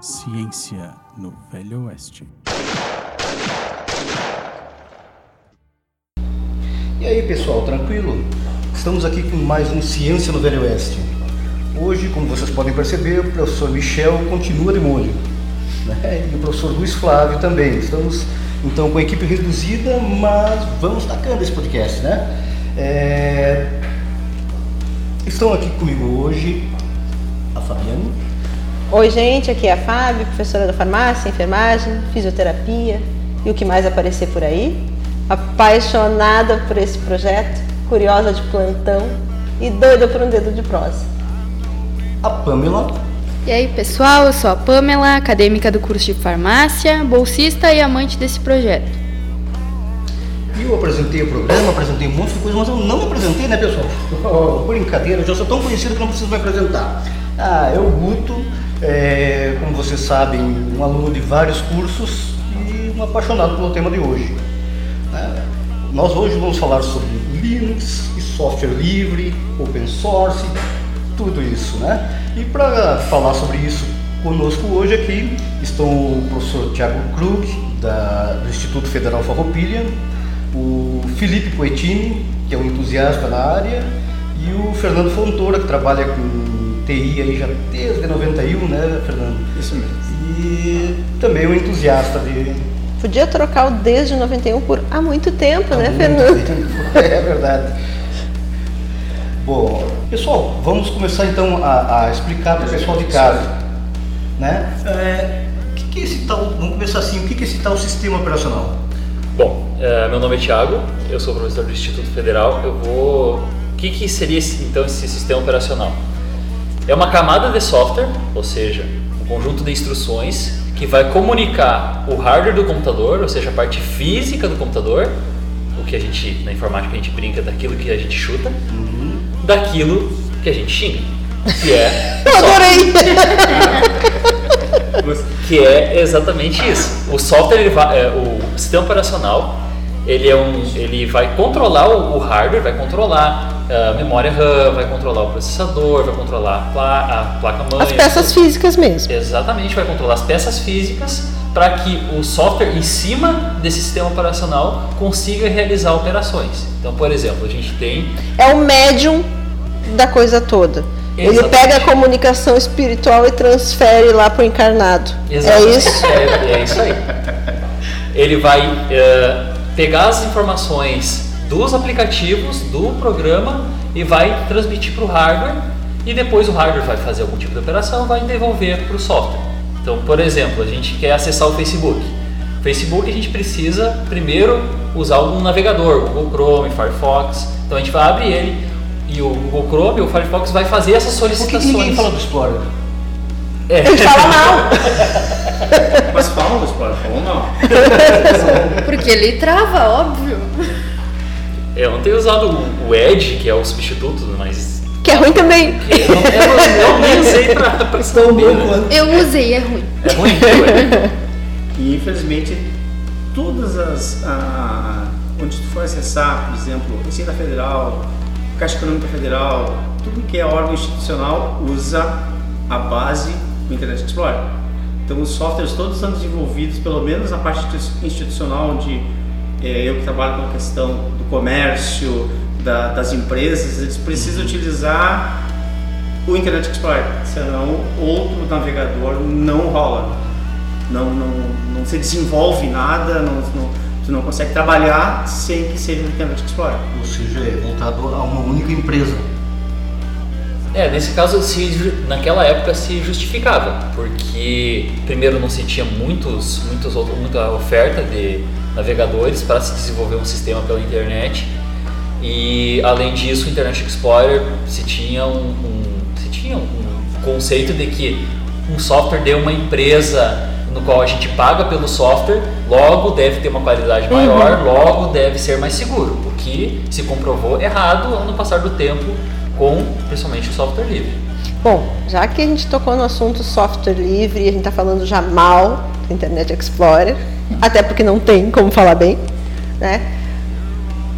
Ciência no Velho Oeste. E aí pessoal, tranquilo? Estamos aqui com mais um Ciência no Velho Oeste. Hoje, como vocês podem perceber, o professor Michel continua de molho. Né? E o professor Luiz Flávio também. Estamos então com a equipe reduzida, mas vamos tacando esse podcast, né? É... Estão aqui comigo hoje a Fabiane. Oi, gente, aqui é a Fábio, professora da farmácia, enfermagem, fisioterapia e o que mais aparecer por aí. Apaixonada por esse projeto, curiosa de plantão e doida por um dedo de prosa. A Pamela. E aí, pessoal, eu sou a Pamela, acadêmica do curso de farmácia, bolsista e amante desse projeto. Eu apresentei o programa, apresentei um monte de coisa, mas eu não me apresentei, né, pessoal? Oh, brincadeira, eu já sou tão conhecido que não preciso me apresentar. Ah, eu, Guto, é, como vocês sabem, um aluno de vários cursos e um apaixonado pelo tema de hoje. É, nós hoje vamos falar sobre Linux e software livre, open source, tudo isso, né? E para falar sobre isso conosco hoje aqui estão o professor Tiago Krug, da, do Instituto Federal Farroupilha, o Felipe Poetini, que é um entusiasta na área, e o Fernando Fontoura, que trabalha com TI aí já desde 91, né, Fernando? Isso mesmo. E também um entusiasta de. Podia trocar o desde 91 por há muito tempo, há né, muito Fernando? tempo. É verdade. Bom, pessoal, vamos começar então a, a explicar para o pessoal de casa, né? É, o que, que é esse tal? Vamos começar assim. O que, que é esse tal sistema operacional? Bom, é, meu nome é Thiago, eu sou professor do Instituto Federal. Eu vou. O que, que seria esse, então esse sistema operacional? É uma camada de software, ou seja, um conjunto de instruções que vai comunicar o hardware do computador, ou seja, a parte física do computador, o que a gente na informática a gente brinca daquilo que a gente chuta, daquilo que a gente xinga, que é Eu adorei! que é exatamente isso. O software, ele vai, é, o sistema operacional, ele é um, ele vai controlar o, o hardware, vai controlar a memória RAM, vai controlar o processador, vai controlar a, pla, a placa-mãe. As peças físicas mesmo. Exatamente, vai controlar as peças físicas para que o software em cima desse sistema operacional consiga realizar operações. Então, por exemplo, a gente tem É o médium da coisa toda. Ele Exatamente. pega a comunicação espiritual e transfere lá pro encarnado. É Exatamente. isso? É, é isso aí. Ele vai eh, pegar as informações dos aplicativos, do programa e vai transmitir para o hardware e depois o hardware vai fazer algum tipo de operação e vai devolver para o software. Então, por exemplo, a gente quer acessar o Facebook. O Facebook a gente precisa primeiro usar algum navegador, Google Chrome, Firefox. Então a gente vai abrir ele e o Google Chrome, o Firefox vai fazer essas Por que, que solicitações. ninguém fala do Explorer? É. Ele fala mal. Mas falam, mas pode, falam não. Porque ele trava, óbvio. Eu não tenho usado o- o Edge, que é o substituto, mas Que é ruim também. eu, não, eu, eu nem usei pra, pra saber. Né? Eu usei, é ruim. É ruim, é. E infelizmente, todas as. a- onde tu for acessar, por exemplo, Receita Federal, Caixa Econômica Federal, tudo que é órgão institucional usa a base do Internet Explorer. Então, os softwares todos são desenvolvidos, pelo menos na parte institu- institucional, onde é, eu que trabalho com a questão do comércio, da- das empresas, eles precisam utilizar o Internet Explorer, senão outro navegador não rola. Não, não, não se desenvolve nada, não, não, tu não consegue trabalhar sem que seja o Internet Explorer. Ou seja, é voltado a uma única empresa. É, nesse caso, se, naquela época se justificava, porque primeiro não se tinha muitos, muitos, muita oferta de navegadores para se desenvolver um sistema pela internet. E além disso o Internet Explorer se tinha um, um- se tinha um conceito de que um software de uma empresa no qual a gente paga pelo software, logo deve ter uma qualidade maior, logo deve ser mais seguro, o que se comprovou errado no passar do tempo com principalmente o software livre. Bom, já que a gente tocou no assunto software livre e a gente está falando já mal do Internet Explorer, até porque não tem como falar bem, né?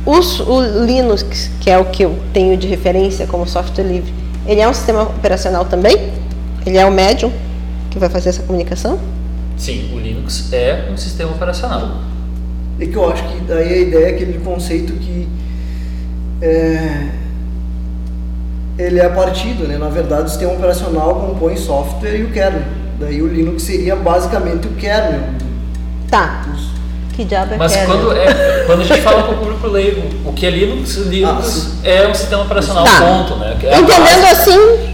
Os- o Linux, que é o que eu tenho de referência como software livre, ele é um sistema operacional também? Ele é o Medium? que vai fazer essa comunicação? Sim, o Linux é um sistema operacional. É que eu acho que daí a ideia é aquele conceito que é, ele é partido, né? Na verdade, o sistema operacional compõe software e o kernel. Daí o Linux seria basicamente o kernel. Tá. Que diabo é Mas kernel? quando, é, quando a gente fala para o público leigo, o que é Linux? Linux é um sistema operacional, Tá. ponto, né? É Entendendo base. assim,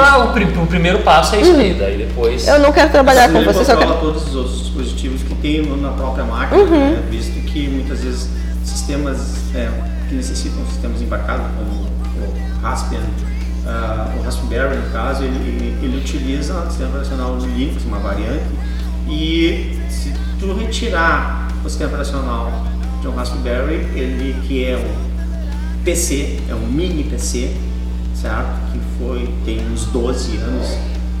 Pra, o, o primeiro passo é isso aí, daí depois. eu não quero trabalhar com você, só controla quero. todos os outros dispositivos que tem na própria máquina, Uhum. né? visto que muitas vezes sistemas é, que necessitam sistemas embarcados, como o Raspbian, ah, o Raspberry no caso, ele, ele, ele utiliza o sistema operacional Linux, uma variante, e se tu retirar o sistema operacional de um Raspberry, ele que é um PC, é um mini PC, certo? Que foi, tem uns 12 anos,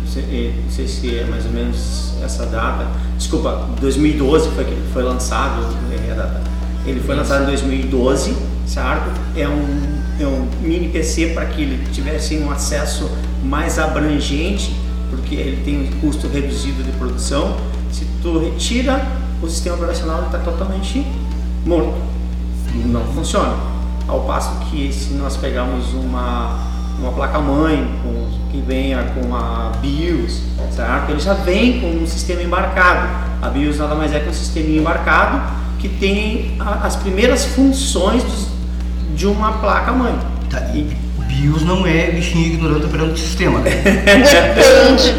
não sei, eh, não sei se é mais ou menos essa data, desculpa, 2012 foi que ele foi lançado, errei a data. Ele foi lançado em 2012, certo? É um, é um mini PC para que ele tivesse um acesso mais abrangente, porque ele tem um custo reduzido de produção. Se tu retira o sistema operacional, ele está totalmente morto não funciona. Ao passo que se nós pegarmos uma, uma placa-mãe com- que venha com a BIOS, certo? Ele já vem com um sistema embarcado. A BIOS nada mais é que um sistema embarcado que tem a- as primeiras funções dos- de uma placa-mãe. Tá, e BIOS não é bichinho ignorante operando o sistema. né? Depende.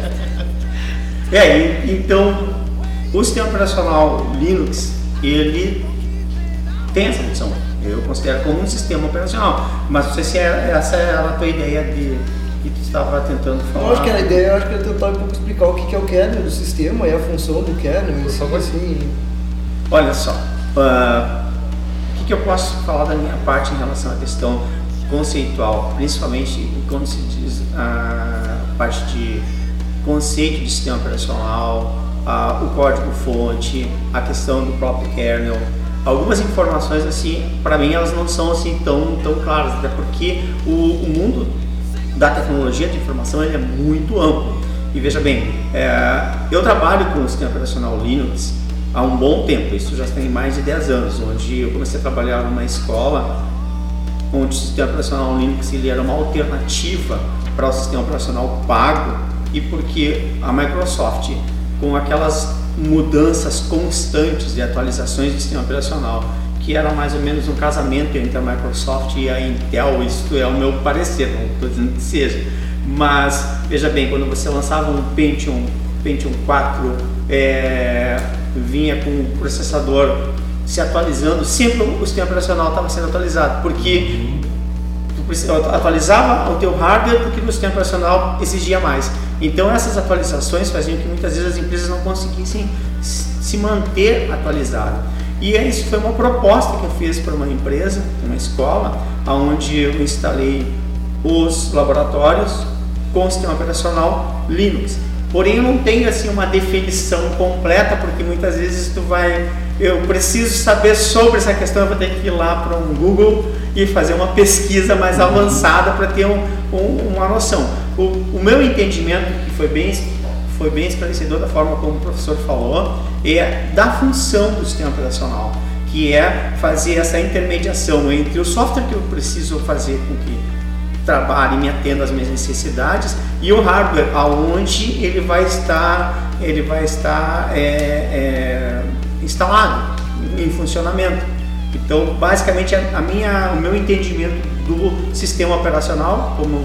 É, e- então o sistema operacional Linux, ele tem essa função. Eu considero como um sistema operacional. Mas não sei se é- essa era a tua ideia de que tu estava tentando falar. Eu acho que a ideia eu acho que é tentar um pouco explicar o que que é o kernel do sistema e a função do kernel. Por favor. assim. Olha só, ah, o que, que eu posso falar da minha parte em relação à questão conceitual, principalmente quando se diz a parte de conceito de sistema operacional, ah, o código-fonte, a questão do próprio kernel. Algumas informações, assim, para mim elas não são assim tão, tão claras, até porque o, o mundo da tecnologia de informação é muito amplo. E veja bem, é, eu trabalho com o sistema operacional Linux há um bom tempo, isso já tem mais de 10 anos, onde eu comecei a trabalhar numa escola onde o sistema operacional Linux ele era uma alternativa para o sistema operacional pago e porque a Microsoft, com aquelas mudanças constantes de atualizações do sistema operacional, que era mais ou menos um casamento entre a Microsoft e a Intel, isso é o meu parecer, não estou dizendo que seja, mas veja bem, quando você lançava um Pentium, Pentium 4, é, vinha com o processador se atualizando, sempre o sistema operacional estava sendo atualizado, porque precisa- atualizava o teu hardware porque o sistema operacional exigia mais. Então essas atualizações faziam que muitas vezes as empresas não conseguissem se manter atualizadas. E é isso foi uma proposta que eu fiz para uma empresa, uma escola, onde eu instalei os laboratórios com o sistema operacional Linux. Porém, eu não tenho assim uma definição completa, porque muitas vezes tu vai, eu preciso saber sobre essa questão, eu vou ter que ir lá para um Google e fazer uma pesquisa mais avançada para ter um, um- uma noção. O, o meu entendimento, que foi bem, foi bem esclarecedor da forma como o professor falou, é da função do sistema operacional, que é fazer essa intermediação entre o software que eu preciso fazer com que trabalhe me atenda às minhas necessidades e o hardware aonde ele vai estar ele vai estar é, é, instalado em funcionamento. Então basicamente a, a minha o meu entendimento do sistema operacional como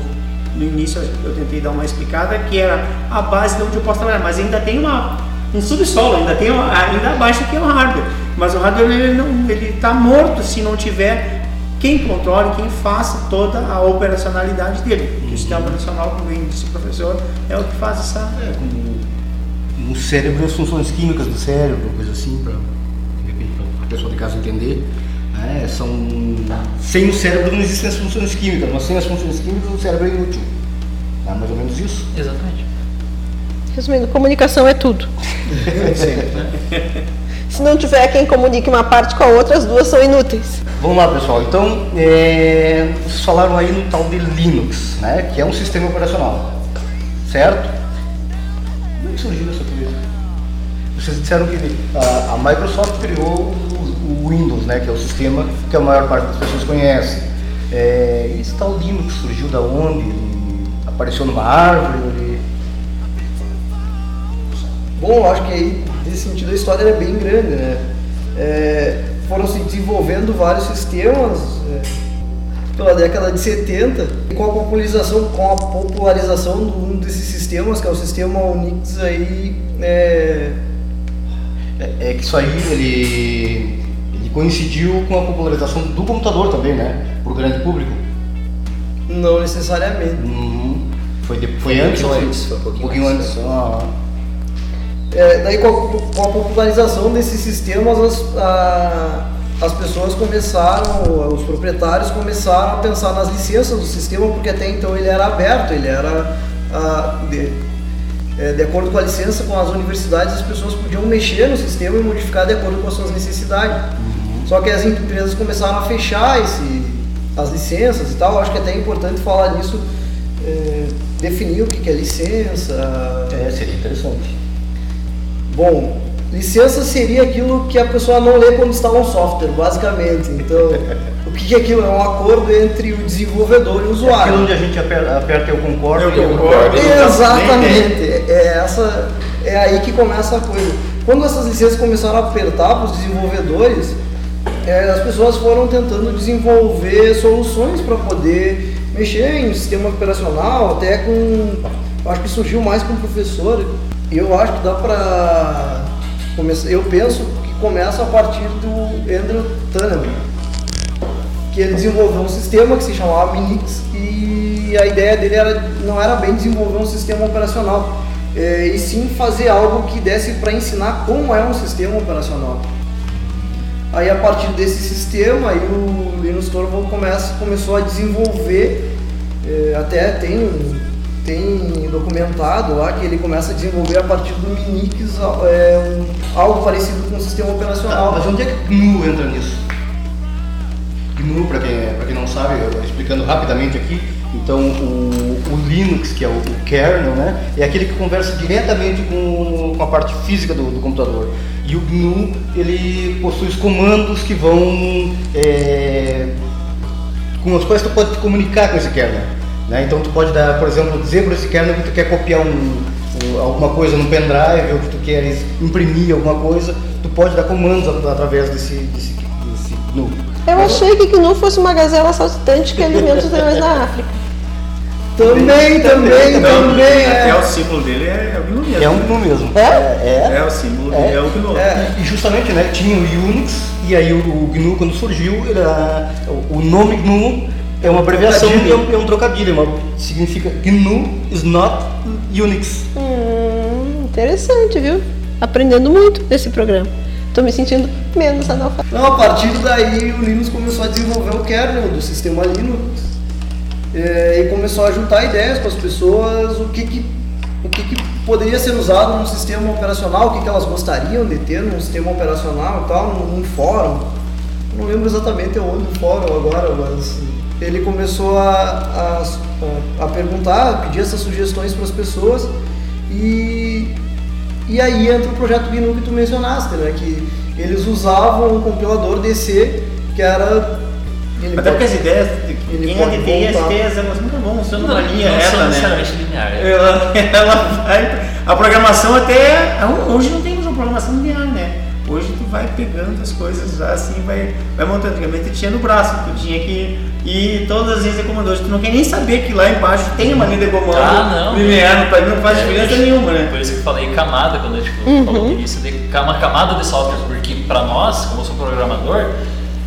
no início eu tentei dar uma explicada que era a base de onde eu posso trabalhar mas ainda tem uma um subsolo ainda tem uma, ainda abaixo que é o hardware mas o hardware ele não ele está morto se não tiver quem controle, quem faça toda a operacionalidade dele. Porque o sistema operacional, como bem disse o professor, é o que faz essa. No cérebro, as funções químicas do cérebro, coisa assim, para a pessoa de casa entender. Né, são, sem o cérebro não existem as funções químicas, mas sem as funções químicas o cérebro é inútil. É mais ou menos isso. Exatamente. Resumindo, comunicação é tudo. Se não tiver quem comunique uma parte com a outra, as duas são inúteis. Vamos lá, pessoal. Então, é, vocês falaram aí no tal de Linux, né, que é um sistema operacional, certo? Como é que surgiu essa coisa? Vocês disseram que a, a Microsoft criou o, Windows, né, que é o sistema que a maior parte das pessoas conhece. É, e esse tal Linux surgiu da onde? Ele apareceu numa árvore? Ele... Bom, acho que aí, nesse sentido, a história é bem grande, né? É, foram se desenvolvendo vários sistemas é, pela década de 70 e com a popularização, com a popularização de um desses sistemas, que é o sistema Unix aí, é... É, é que isso aí ele coincidiu com a popularização do computador também, né? Para o grande público. Não necessariamente. Uhum. Foi, de, foi antes? Foi, antes, foi um pouquinho, um pouquinho antes. antes. Ah. É, daí com a, com a, popularização desses sistemas, as, a, as pessoas começaram, os proprietários começaram a pensar nas licenças do sistema, porque até então ele era aberto, ele era a, de, é, de acordo com a licença com as universidades, as pessoas podiam mexer no sistema e modificar de acordo com as suas necessidades. Uhum. Só que as empresas começaram a fechar esse, as licenças e tal. Acho que é até importante falar nisso, é, definir o que é licença. É, seria interessante. Bom, licença seria aquilo que a pessoa não lê quando instala um software, basicamente. Então, o que é aquilo? É um acordo entre o desenvolvedor e o usuário. É aquilo onde a gente aperta, aperta eu concordo. Eu concordo. Exatamente. É, essa, é aí que começa a coisa. Quando essas licenças começaram a apertar para os desenvolvedores, é, as pessoas foram tentando desenvolver soluções para poder mexer em sistema operacional, até com. Acho que surgiu mais com o professor eu acho que dá para começar. Eu penso que começa a partir do Andrew Tunneman, que ele desenvolveu um sistema que se chamava Minix e a ideia dele era, não era bem desenvolver um sistema operacional, é, e sim fazer algo que desse para ensinar como é um sistema operacional. Aí a partir desse sistema, aí o Linus Torvalds começa, começou a desenvolver, é, até tem tem documentado lá que ele começa a desenvolver a partir do Minix é, um, algo parecido com um sistema operacional. Ah, mas onde é que GNU entra nisso? GNU, para quem, quem não sabe, explicando rapidamente aqui, então o, o Linux, que é o, o, kernel, né, é aquele que conversa diretamente com, com a parte física do, do, computador. E o GNU, ele possui os comandos que vão... É, com os quais tu pode te comunicar com esse kernel. Né? Então tu pode dar, por exemplo, dizer para esse kernel que tu quer copiar um, um, alguma coisa no pendrive ou que tu queres imprimir alguma coisa, tu pode dar comandos através desse, desse, desse GNU. Eu achei que GNU fosse uma gazela saltitante que alimenta os leões na África. Também, também, também. É. Até o símbolo dele é, o GNU mesmo. É um GNU mesmo. É? É, é o símbolo dele é, o GNU. É. E justamente, né, tinha o Unix e aí o, o GNU quando surgiu, era, o nome GNU é uma abreviação e é um, é um trocadilho, é uma, significa GNU is not Unix. Hum, interessante, viu? Aprendendo muito nesse programa. Estou me sentindo menos analfabeto. Não, a partir daí o Linux começou a desenvolver o kernel do sistema Linux é, e começou a juntar ideias com as pessoas, o que, que o que, que, poderia ser usado num sistema operacional, o que, que elas gostariam de ter num sistema operacional e tal, num, num fórum. Não lembro exatamente onde o fórum agora, mas ele começou a, a, a perguntar, a pedir essas sugestões para as pessoas e, e aí entra o projeto GNU que tu mencionaste, né? que eles usavam um compilador DC que era... Até porque as ideias, quem é de TI, as ideias elas nunca vão sendo uma linha não reta, né? linear. Ela, ela vai, a programação até, hoje não temos uma programação linear, né? Hoje tu vai pegando as coisas assim, vai, vai montando. Antigamente tu tinha no braço, tu tinha que ir todas as vezes de comando. tu não quer nem saber que lá embaixo tem uma linha de comando ah, não. linear, não faz é, diferença nenhuma, né? Por isso que eu falei camada, quando a gente uhum. início, de uma camada de software, porque para nós, como eu sou programador,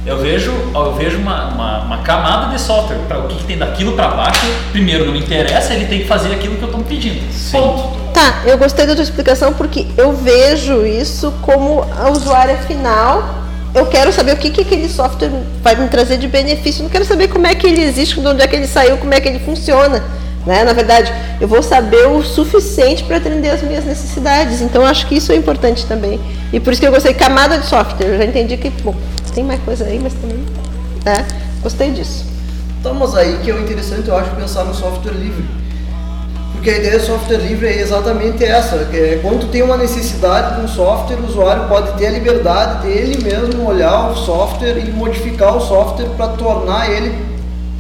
eu vejo, eu vejo uma, uma, uma camada de software. Para o que, que tem daquilo para baixo, primeiro não me interessa, ele tem que fazer aquilo que eu estou pedindo. Sim. Ponto. Tá, eu gostei da tua explicação porque eu vejo isso como a usuária final. Eu quero saber o que, que aquele software vai me trazer de benefício. Não quero saber como é que ele existe, de onde é que ele saiu, como é que ele funciona. Né? Na verdade, eu vou saber o suficiente para atender as minhas necessidades. Então, acho que isso é importante também. E por isso que eu gostei camada de software. Eu já entendi que, bom, tem mais coisa aí, mas também. Né? Gostei disso. Mas aí que é interessante, eu acho, pensar no software livre Porque a ideia do software livre é exatamente essa, que é quando tem uma necessidade de um software, o usuário pode ter a liberdade dele mesmo olhar o software e modificar o software para tornar ele,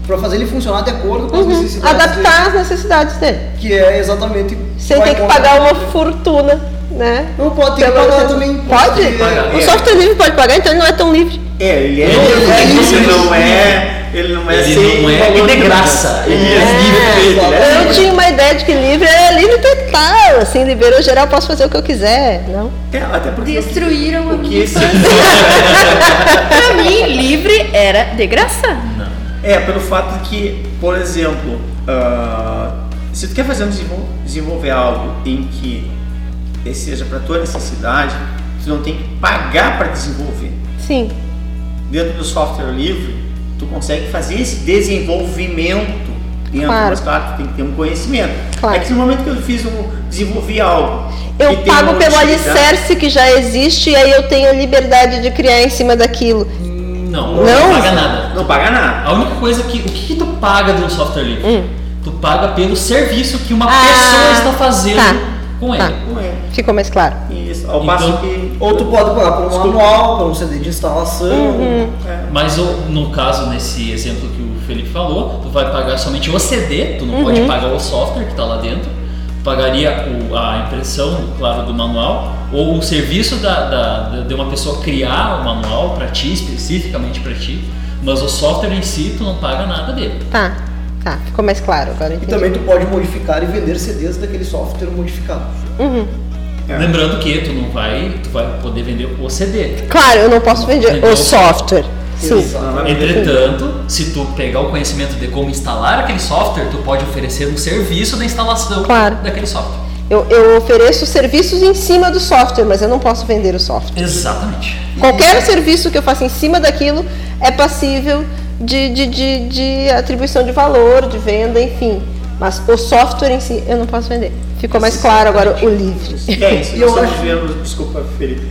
para fazer ele funcionar de acordo com as Uhum. necessidades Adaptar as necessidades dele. dele, que é exatamente Sem ter que pagar uma fortuna, né? Não pode ter que pagar também. Pode? pagar. O software livre pode pagar, então ele não é tão livre. É, ele é, Ele ele, é livre. não é. Ele não é Ele sem não é valor de nenhum. graça, ele é livre. Ele é Eu tinha uma ideia de que livre é livre total, assim, liberou geral, posso fazer o que eu quiser, não? É, até porque Destruíram a o que minha infância. pra mim, livre era de graça. É, pelo fato de que, por exemplo, ah, se tu quer fazer um desenvol- desenvolver algo em que seja para tua necessidade, tu não tem que pagar para desenvolver. Sim. Dentro do software livre, tu consegue fazer esse desenvolvimento dentro, Claro. mas claro, tu tem que ter um conhecimento. Claro. É que no momento que eu fiz um, desenvolvi algo, Eu pago pelo utilidade- alicerce que já existe e aí eu tenho liberdade de criar em cima daquilo. Não, Não? não paga nada. não paga nada. A única coisa que. O que, que tu paga de um software livre? Hum. Tu paga pelo serviço que uma Ah, pessoa está fazendo tá, com ele. tá. Não é. Ficou mais claro. Isso, ao Então- passo que Ou tu pode pagar por um Desculpa. manual, por um CD de instalação. Uhum. Mas o- no caso, nesse exemplo que o Felipe falou, tu vai pagar somente o CD, tu não Uhum. pode pagar o software que está lá dentro. Tu pagaria o- a impressão, claro, do manual, ou o serviço da, da- da- de uma pessoa criar o manual para ti, especificamente para ti. Mas o software em si, tu não paga nada dele. Tá, tá. Ficou mais claro agora. E também tu pode modificar e vender CDs daquele software modificado. Uhum. É. Lembrando que tu não vai, tu vai poder vender o CD. Claro, eu não posso vender Vendeu. o software. Sim. Exatamente. Entretanto, se tu pegar o conhecimento de como instalar aquele software, tu pode oferecer um serviço da instalação Claro. daquele software. Eu, eu ofereço serviços em cima do software, mas eu não posso vender o software. Exatamente. Qualquer serviço que eu faça em cima daquilo é passível de, de, de, de atribuição de valor, de venda, enfim. Mas o software em si eu não posso vender. Ficou mais claro agora o livre. É isso, E eu acho- vendo, desculpa, Felipe.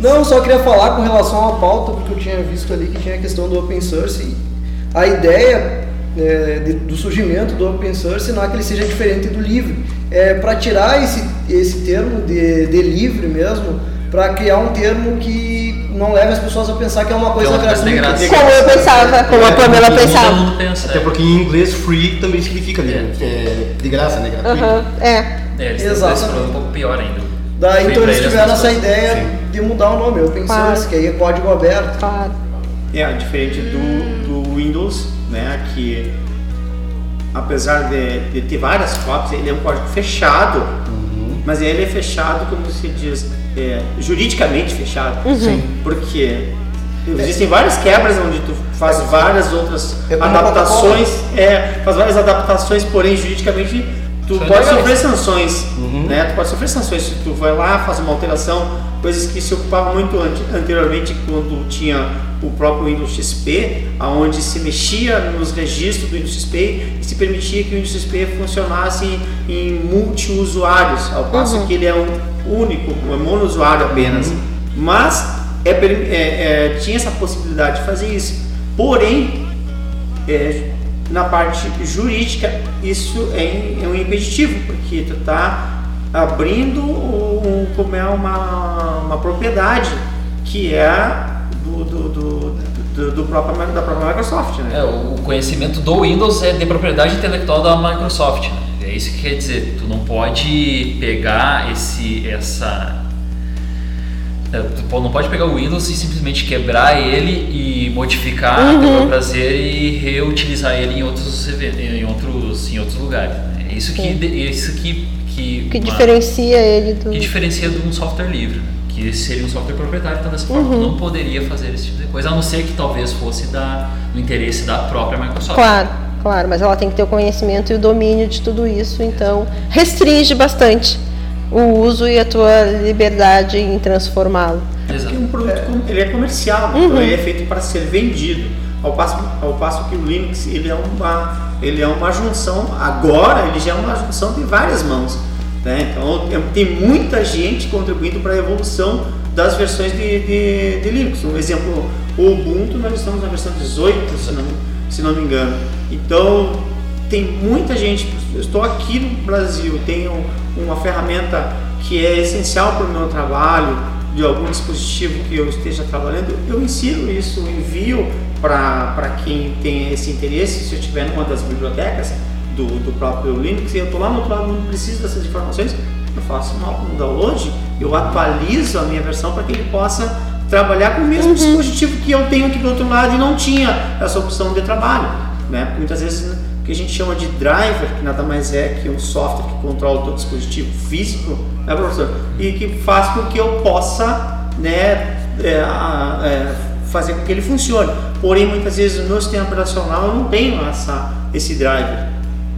Não, só queria falar com relação à pauta, porque eu tinha visto ali que tinha a questão do open source. e A ideia é, de- do surgimento do open source não é que ele seja diferente do livre. É para tirar esse, esse termo de, de livre mesmo, para criar um termo que não leve as pessoas a pensar que é uma coisa uma coisa de gratuita. graça. Como eu pensava, como a Pamela Todo pensava. mundo pensa. Até é. porque em inglês free também significa livre, é, de graça, né? Gratuito. Aham, é. É, eles Exatamente. um pouco pior ainda. Daí então eles tiveram essa ideia Sim. de mudar o nome, open Claro. source, que aí é código aberto. Claro. É, diferente do, do Windows, né, que apesar de, de ter várias cópias, ele é um código fechado, mas ele é fechado, como se diz, é, juridicamente fechado. Sim. Porque existem várias quebras onde tu faz várias outras É adaptações, é, faz várias adaptações, porém juridicamente tu pode legais. sofrer sanções, né? Tu pode sofrer sanções se tu vai lá, faz uma alteração, coisas que se ocupavam muito ante- anteriormente quando tinha o próprio Windows XP, aonde se mexia nos registros do Windows XP e se permitia que o Windows XP funcionasse em multiusuários, ao passo que ele é um único, um monousuário apenas. Mas é, é, é, tinha essa possibilidade de fazer isso. Porém, é, na parte jurídica, isso é, é um impeditivo, porque tu está abrindo um, como é uma, uma propriedade que é do, do, do, do, do próprio, da própria Microsoft, né? É, o conhecimento do Windows é de propriedade intelectual da Microsoft. Né? É isso que quer dizer. Tu não pode pegar esse, essa, tu po- não pode pegar o Windows e simplesmente quebrar ele e modificar Uhum. pelo prazer e reutilizar ele em outros even- em outros em outros lugares. né? É isso que Sim. de- é isso que que, que uma- diferencia ele do. que diferencia de um software livre, né? que esse seria um software proprietário, então dessa forma Uhum. tu não poderia fazer esse tipo de coisa, a não ser que talvez fosse da, no interesse da própria Microsoft. Claro, claro, mas ela tem que ter o conhecimento e o domínio de tudo isso, então restringe bastante o uso e a tua liberdade em transformá-lo. Porque Exato. um produto ele é comercial, né? então ele é feito para ser vendido. Ao passo, ao passo que o Linux ele é uma ele é uma junção agora ele já é uma junção de várias mãos, né? Então tem- tem muita gente contribuindo para a evolução das versões de, de, de Linux. Um exemplo, o Ubuntu nós estamos na versão 18, se não, se não me engano. Então tem muita gente eu estou aqui no Brasil, tenho uma ferramenta que é essencial para o meu trabalho, de algum dispositivo que eu esteja trabalhando, eu insiro isso, envio para quem tem esse interesse, se eu estiver numa das bibliotecas do, do próprio Linux e eu estou lá no outro lado, não preciso dessas informações, eu faço um download, eu atualizo a minha versão para que ele possa trabalhar com o mesmo uhum. dispositivo que eu tenho aqui do outro lado e não tinha essa opção de trabalho. Né? Muitas vezes que a gente chama de driver, que nada mais é que um software que controla o teu dispositivo físico, né, professor? E que faz com que eu possa né, é, é, fazer com que ele funcione. Porém, muitas vezes no sistema operacional eu não tenho essa, esse driver.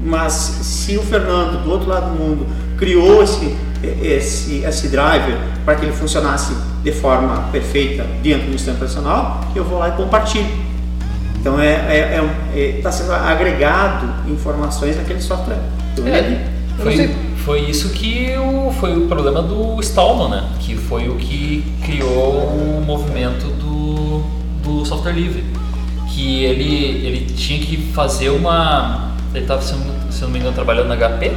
Mas se o Fernando, do outro lado do mundo, criou esse, esse, esse driver para que ele funcionasse de forma perfeita dentro do sistema operacional, eu vou lá e compartilho. Então é está é, é, é, tá sendo agregado informações naquele software. É, foi, foi isso que o, foi o problema do Stallman, né? Que foi o que criou o movimento do, do software livre. Que ele, ele tinha que fazer uma. Ele estava, se, se não me engano, trabalhando na HP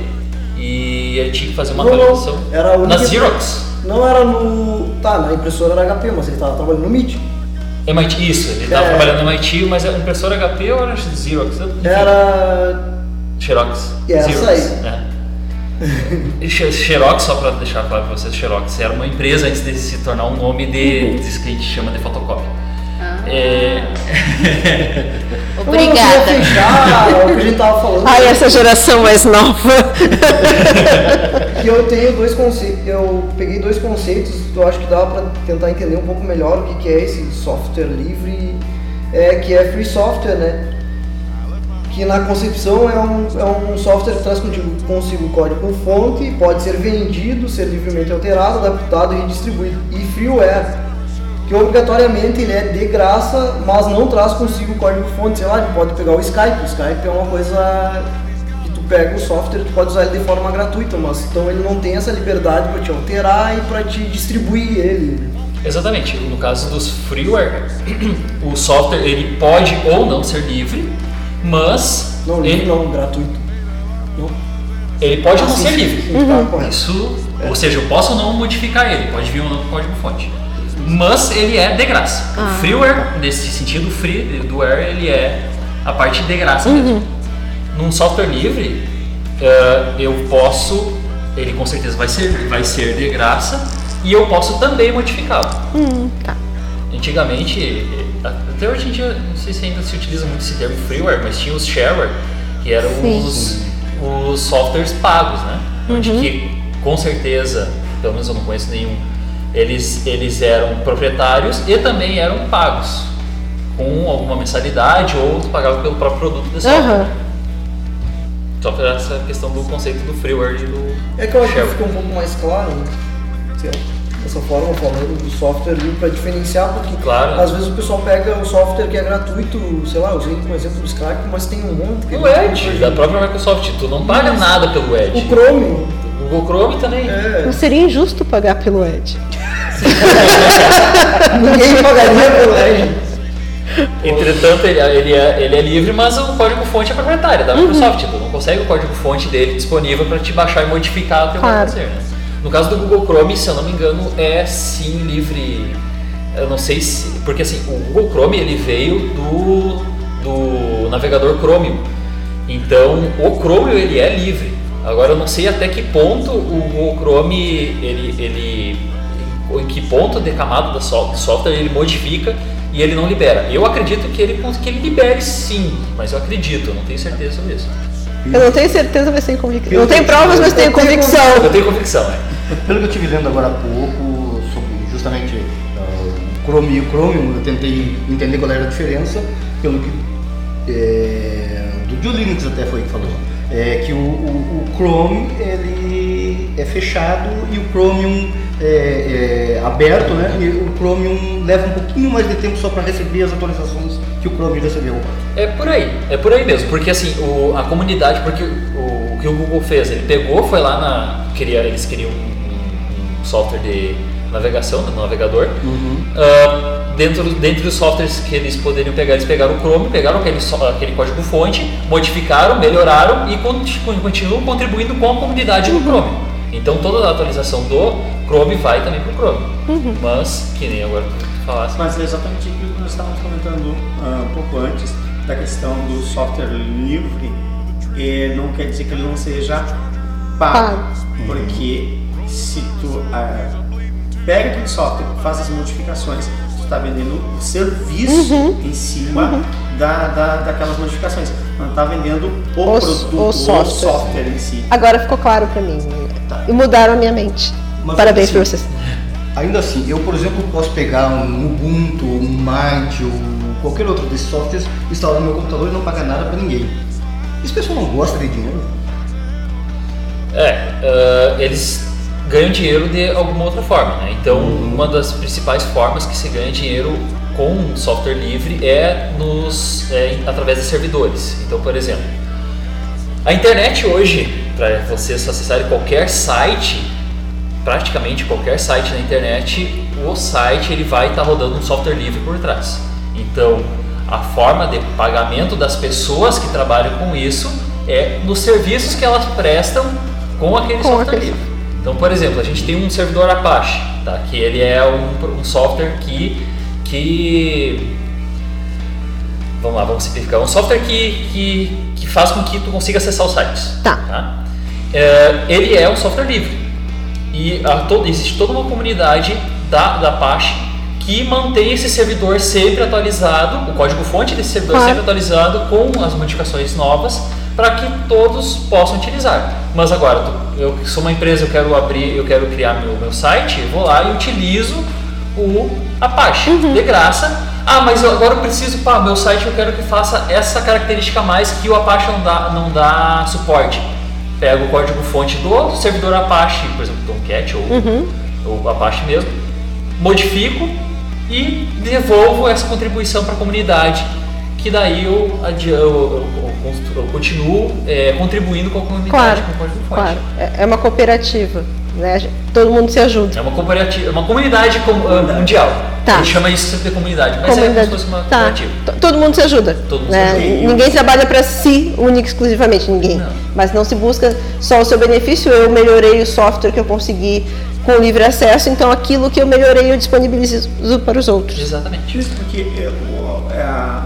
e ele tinha que fazer uma não, atualização. Era na Xerox. Não era no. Tá, na impressora era HP, mas ele estava trabalhando no MIT. MIT, isso, ele estava é. trabalhando no MIT, mas era impressora HP ou era Xerox? Era. Xerox. É, Xerox. Aí. É. Xerox, só para deixar claro para vocês, Xerox era uma empresa antes de se tornar um nome de, uhum. de que a gente chama de fotocópia. É... Obrigada. Fechar, é o que a gente tava falando. Ai, essa geração mais nova. que eu tenho dois conceitos, eu peguei dois conceitos que eu acho que dá para tentar entender um pouco melhor o que é esse software livre, é, que é free software, né? Que na concepção é um, é um software que traz contigo, consigo código fonte, pode ser vendido, ser livremente alterado, adaptado e redistribuído. E freeware que obrigatoriamente ele é de graça, mas não traz consigo o código fonte, sei lá, ele pode pegar o Skype, o Skype é uma coisa que tu pega o software, tu pode usar ele de forma gratuita, mas então ele não tem essa liberdade para te alterar e para te distribuir ele. Exatamente. No caso dos freeware, o software ele pode ou não ser livre, mas não livre ele... não, gratuito. Não. Ele pode ah, não sim, ser sim, livre. Sim, tá, Isso, é. ou seja, eu posso não modificar ele, pode vir ou não código fonte mas ele é de graça. Ah. O freeware, nesse sentido, free do Air, ele é a parte de graça uhum. mesmo. Num software livre, uh, eu posso, ele com certeza vai ser, vai ser de graça e eu posso também modificá-lo. Hum, tá. Antigamente, até hoje em dia, não sei se ainda se utiliza muito esse termo freeware, mas tinha os shareware, que eram os, os softwares pagos, né? Uhum. Onde que, com certeza, pelo menos eu não conheço nenhum eles, eles eram proprietários e também eram pagos com alguma mensalidade ou pagavam pelo próprio produto desse software. Uhum. Só para essa questão do conceito do freeware e do É que eu acho que ficou um pouco mais claro, né? dessa forma, falando do software para diferenciar, porque claro. às vezes o pessoal pega o software que é gratuito, sei lá, eu usei como exemplo do Skype, mas tem um monte. o Edge, da própria Microsoft, tu não paga nada pelo Edge. O Chrome. O Google Chrome também. É. Não seria injusto pagar pelo Edge. Ninguém pagaria pelo Edge. Entretanto, ele, ele, é, ele é livre, mas o código-fonte é proprietário da Microsoft. Uhum. Tu não consegue o código-fonte dele disponível para te baixar e modificar o que claro. fazer. Né? No caso do Google Chrome, se eu não me engano, é sim livre. Eu não sei se. Porque assim, o Google Chrome ele veio do, do navegador Chromium. Então, o Chromium ele é livre. Agora eu não sei até que ponto o Google Chrome ele, ele em que ponto de camada do software ele modifica e ele não libera. Eu acredito que ele, que ele libere sim, mas eu acredito, eu não tenho certeza sobre isso. Eu não tenho certeza, mas tenho convicção. Não tenho provas, mas tenho convicção. Eu tenho convicção, é. Pelo que eu estive lendo agora há pouco sobre justamente o Chrome e o Chromium, eu tentei entender qual era a diferença, pelo que é, do Joe Linux até foi que falou, é que o, o, o Chrome ele é fechado e o Chromium é, é, aberto, né? E o Chromium leva um pouquinho mais de tempo só para receber as atualizações que o Chrome recebeu. É por aí, é por aí mesmo, porque assim, o, a comunidade, porque o, que o Google fez, ele pegou, foi lá na. Queria, eles queriam um, um software de navegação, no navegador. Uhum. Uh, dentro, dentro dos softwares que eles poderiam pegar, eles pegaram o Chrome, pegaram aquele, aquele código-fonte, modificaram, melhoraram e con- continuam contribuindo com a comunidade do Chrome. Então toda a atualização do Chrome vai também para o Chrome. Mas, que nem agora tu falasse. Mas é exatamente aquilo que nós estávamos comentando ah, um pouco antes, da questão do software livre, e não quer dizer que ele não seja pago. Porque se tu ah, pega aquele software, faz as modificações, está vendendo o serviço em cima da, da, daquelas modificações. Não está vendendo o, O- produto, o o software. software em si. Agora ficou claro pra mim. E mudaram a minha mente. Mas, Parabéns assim, pra vocês. Ainda assim, eu, por exemplo, posso pegar um Ubuntu, um Mint ou qualquer outro desses softwares, instalar no meu computador e não pagar nada para ninguém. Esse pessoal não gosta de dinheiro? É, ah, eles ganham dinheiro de alguma outra forma, né? Então, uma das principais formas que se ganha dinheiro com software livre é nos é, através de servidores. Então, por exemplo, a internet hoje, para vocês acessarem qualquer site, praticamente qualquer site na internet, o site ele vai estar rodando um software livre por trás. Então, a forma de pagamento das pessoas que trabalham com isso é nos serviços que elas prestam com aquele Com software aquele- livre. Então, por exemplo, a gente tem um servidor Apache, tá? que ele é um, um software que, que vamos lá, vamos simplificar, um software que, que, que faz com que tu consiga acessar os sites. Tá. É, ele é um software livre e existe toda uma comunidade da, da Apache que mantém esse servidor sempre atualizado, o código-fonte desse servidor Claro. sempre atualizado com as modificações novas para que todos possam utilizar. Mas agora, eu sou uma empresa, eu quero abrir, eu quero criar meu, meu site, vou lá e utilizo o Apache de graça. Ah, mas eu, agora eu preciso para meu site, eu quero que faça essa característica a mais que o Apache não dá, não dá suporte. Pego o código-fonte do servidor Apache, por exemplo, Tomcat ou o Apache mesmo, modifico e devolvo essa contribuição para a comunidade, que daí eu, eu, eu- eu eu continuo é, contribuindo com a comunidade Claro, com o código-fonte. claro. É é uma cooperativa, né? Todo mundo se ajuda. É uma cooperativa, é uma comunidade com- ah, mundial. Tá. A gente chama isso sempre de comunidade, mas é como Comunidade. se fosse uma tá. cooperativa. T- Todo mundo se ajuda. Todo mundo né? se ajuda. Ninguém trabalha para si, única e exclusivamente, ninguém. Não. Mas não se busca só o seu benefício. Eu melhorei o software que eu consegui com livre acesso, então aquilo que eu melhorei eu disponibilizo para os outros. Exatamente. Isso porque é, o- é a-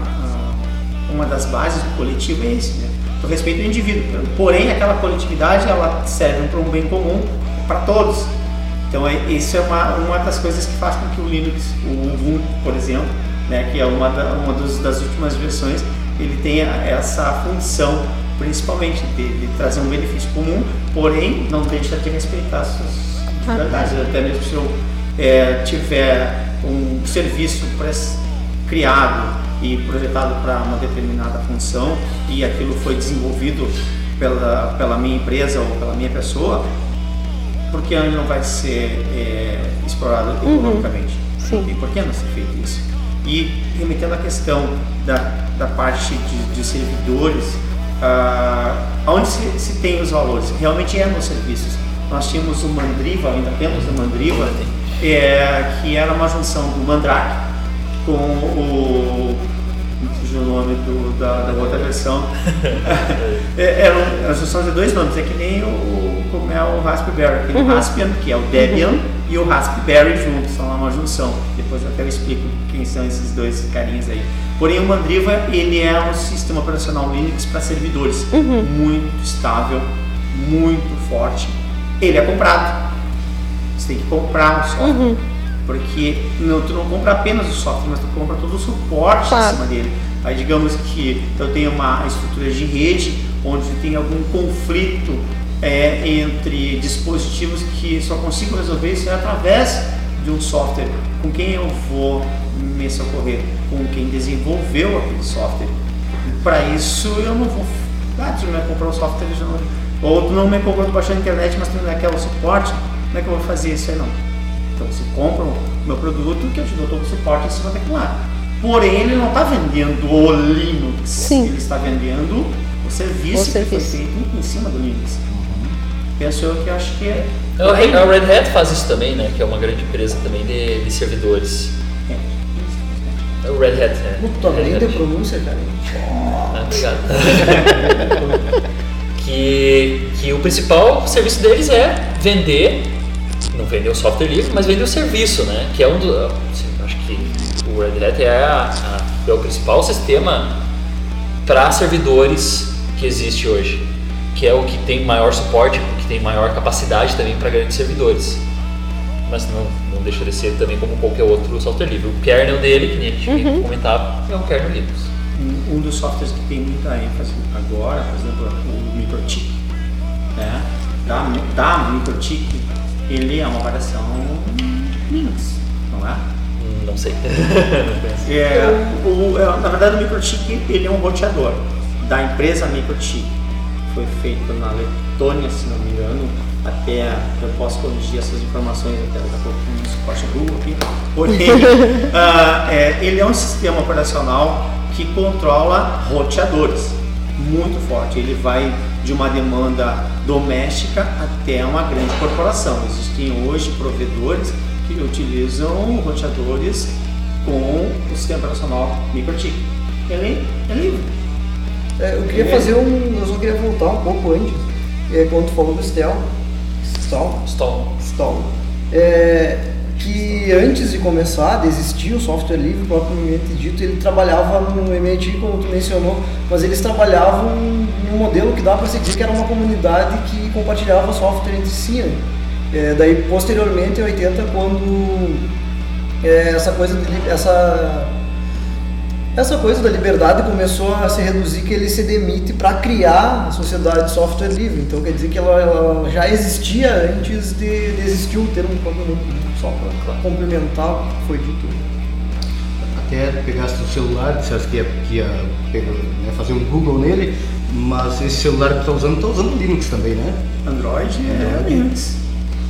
uma das bases do coletivo é esse, né? O respeito ao indivíduo. Porém, aquela coletividade ela serve para um bem comum para todos. Então, é, isso é uma, uma das coisas que faz com que o Linux, o Ubuntu, por exemplo, né, que é uma, da, uma dos, das últimas versões, ele tenha essa função, principalmente de, de trazer um benefício comum, porém não deixa de respeitar as suas verdades. Até mesmo se eu é, tiver um serviço pres- criado e projetado para uma determinada função e aquilo foi desenvolvido pela, pela minha empresa ou pela minha pessoa, por que ele não vai ser é, explorado economicamente? Sim. Não tem por que não ser feito isso. E remetendo à questão da, da parte de, de servidores, ah, onde se, se tem os valores? Realmente é nos serviços. Nós tínhamos o Mandriva, ainda temos o Mandriva, é, que era uma junção do Mandrake com o. fugiu o nome do, da, da outra versão. É, Eram as junções de dois nomes, é que nem o, como é o Raspberry. Tem o Raspbian, que é o Debian, e o Raspberry juntos, são uma junção. Depois eu até explico quem são esses dois carinhas aí. Porém, o Mandriva ele é um sistema operacional Linux para servidores muito estável, muito forte. Ele é comprado. Você tem que comprar o software. Porque não, tu não compra apenas o software, mas tu compra todo o suporte Claro. em cima dele. Aí digamos que eu tenho uma estrutura de rede onde tem algum conflito é, entre dispositivos que só consigo resolver isso através de um software. Com quem eu vou me socorrer? Com quem desenvolveu aquele software. Para isso eu não vou. Ah, tu não vai comprar o software já não. Ou tu não me comprou, tu baixou na internet, mas tu não quer o suporte. Como é que eu vou fazer isso aí não? Então você compra o meu produto que eu te dou todo o suporte em cima daquilo lá. Porém, ele não está vendendo o Linux. Sim. Ele está vendendo o serviço, O que serviço. foi feito em cima do Linux. Penso eu que acho que é. A Red a Red Hat faz isso também, né? Que é uma grande empresa também de, de servidores. É, O Red Hat, né? Bem Hat. de pronúncia, cara. Ah, obrigado. que, que o principal serviço deles é vender, não vender o software livre, mas vender o serviço, né? Que é um dos. Acho que o Red Hat é, a- a- é o principal sistema para servidores que existe hoje, que é o que tem maior suporte, o que tem maior capacidade também para grandes servidores. Mas não, não deixa de ser também como qualquer outro software livre. O kernel dele, que nem a gente comentava, é um kernel Linux. Um, um dos softwares que tem muita ênfase agora, por exemplo, o MicroTik, né? da, da MicroTik, ele é uma variação Linux, não é? Hum, Não sei. É, o, é, na verdade, o MicroTik ele é um roteador da empresa MicroTik. Foi feito na Letônia, se não me engano. Até eu posso corrigir essas informações até daqui a pouco nos corte rua aqui. Porém, ah, é, ele é um sistema operacional que controla roteadores muito forte. Ele vai de uma demanda doméstica até uma grande corporação. Existem hoje provedores que utilizam roteadores com o sistema operacional MicroTik. Ele é livre. É, eu queria fazer um. Eu só queria voltar um pouco antes. É, quando tu falou do Stel. Stel. Stall. Stall. É, que antes de começar, de existir o software livre propriamente dito, ele trabalhava no MIT, como tu mencionou, mas eles trabalhavam em um modelo que dá para se dizer que era uma comunidade que compartilhava software entre si. né? É, daí, posteriormente, em 80, quando é, essa coisa essa essa coisa da liberdade começou a se reduzir que ele se demite para criar a sociedade de software livre. Então quer dizer que ela, ela já existia antes de, de existir o termo próprio nome, só para complementar o que foi dito. Até pegaste o celular, disseste que ia, que ia pegar, né, fazer um Google nele, mas esse celular que tu está usando, está usando Linux também, né? Android é Linux.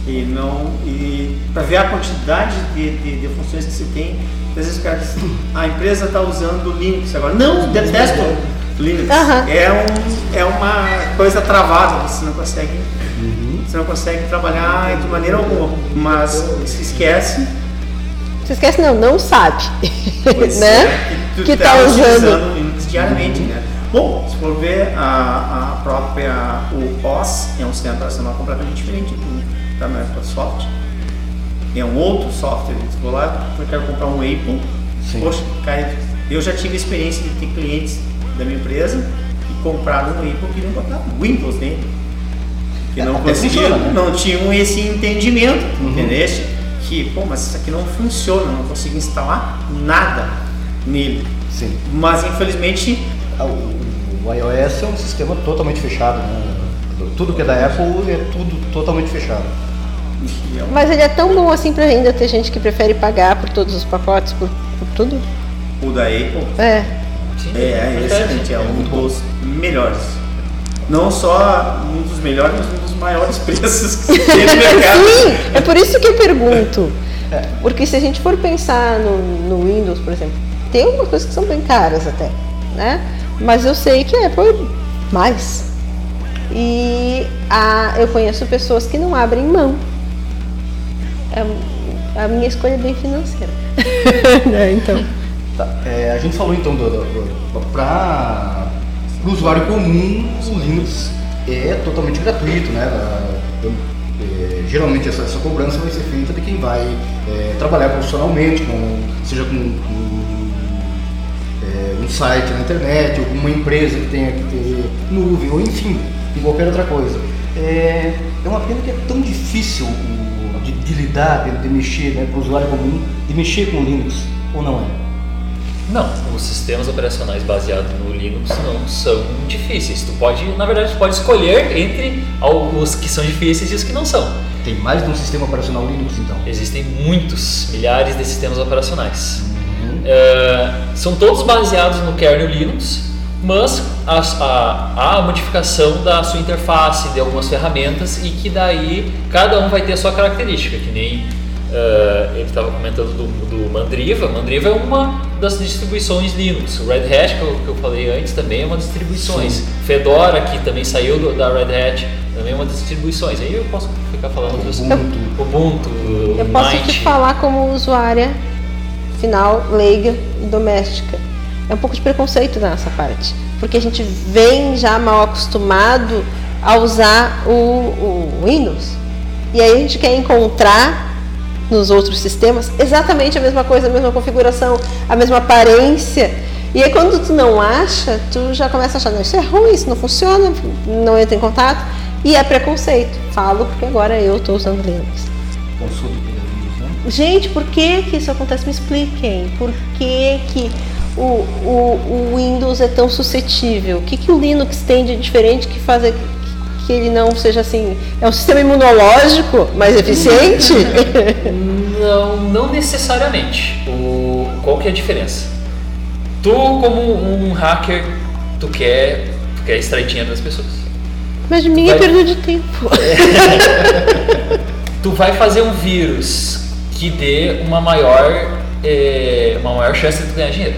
E não. E para ver a quantidade de, de, de funções que se tem, às vezes os caras dizem, a empresa está usando Linux agora. Não, detesto Linux. Aham. É, um, é uma coisa travada, você não consegue. Você não consegue trabalhar de maneira alguma. Mas se esquece Você esquece, não, não sabe. Né? é, tu que tá tá usando. Linux diariamente, né? Bom, se for ver a, a própria o OS é um sistema operacional completamente diferente do da Microsoft. É um outro software. Se for lá, eu quero comprar um Apple. Sim. Poxa, cara, eu já tive a experiência de ter clientes da minha empresa que compraram um Apple e queriam botar Windows nele. Que não Até conseguiam, funciona, né? não tinham esse entendimento, Uhum. entendeste? Que, pô, mas isso aqui não funciona, não consigo instalar nada nele. Sim. Mas infelizmente, Ah, O, o iOS é um sistema totalmente fechado, né? Tudo que é da Apple é tudo totalmente fechado. É Mas ele é tão bom assim pra ainda ter gente que prefere pagar por todos os pacotes, por, por tudo. o da Apple É. É, é excelente, é um dos melhores. Não só um dos melhores, mas um dos maiores preços que se tem no mercado. Sim, é por isso que eu pergunto. Porque se a gente for pensar no, no Windows, por exemplo, tem algumas coisas que são bem caras até, né? Mas eu sei que a Apple é mais. E a, eu conheço pessoas que não abrem mão. É, a minha escolha é bem financeira. né? Então. Tá, é, a gente falou então do, do, do para o usuário comum, o Linux é totalmente gratuito, né? É, geralmente essa, essa cobrança vai ser feita de quem vai é, trabalhar profissionalmente, com, seja com, com, é, um site na internet, ou com uma empresa que tenha que ter nuvem, ou enfim, em qualquer outra coisa. É, é uma pena que é tão difícil o- de, de lidar, de, de mexer né, para o usuário comum, de mexer com o Linux, ou não é? Não, os sistemas operacionais baseados no Linux não são difíceis. Tu pode, na verdade, tu pode escolher entre os que são difíceis e os que não são. Tem mais de um sistema operacional Linux, então. Existem muitos, milhares de sistemas operacionais. É, são todos baseados no kernel Linux, mas a, a, há a modificação da sua interface, de algumas ferramentas e que daí cada um vai ter a sua característica, que nem é, ele estava comentando do, do Mandriva. Mandriva é uma das distribuições Linux. O Red Hat, que eu, que eu falei antes, também é uma das distribuições. Fedora, que também saiu do- da Red Hat, também é uma das distribuições. Aí eu posso ficar falando dos Ubuntu. Ubuntu, Eu posso te Might. falar como usuária final leiga e doméstica. É um pouco de preconceito nessa parte, porque a gente vem já mal acostumado a usar o, o Windows. E aí a gente quer encontrar nos outros sistemas exatamente a mesma coisa, a mesma configuração, a mesma aparência. E aí quando tu não acha, tu já começa a achar, não, isso é ruim, isso não funciona, não entra em contato. E é preconceito. Falo porque agora eu estou usando Linux. Né? Gente, por que, que isso acontece? Me expliquem. Por que, que o, o, o Windows é tão suscetível? O que, que o Linux tem de diferente que faz que ele não seja assim? É um sistema imunológico mais eficiente? Não, não necessariamente. O, qual que é a diferença? Tu, como um hacker, tu quer, tu quer extrair dinheiro das pessoas. Mas de mim é Vai- perda de tempo. Tu vai fazer um vírus que dê uma maior, eh, uma maior chance de tu ganhar dinheiro.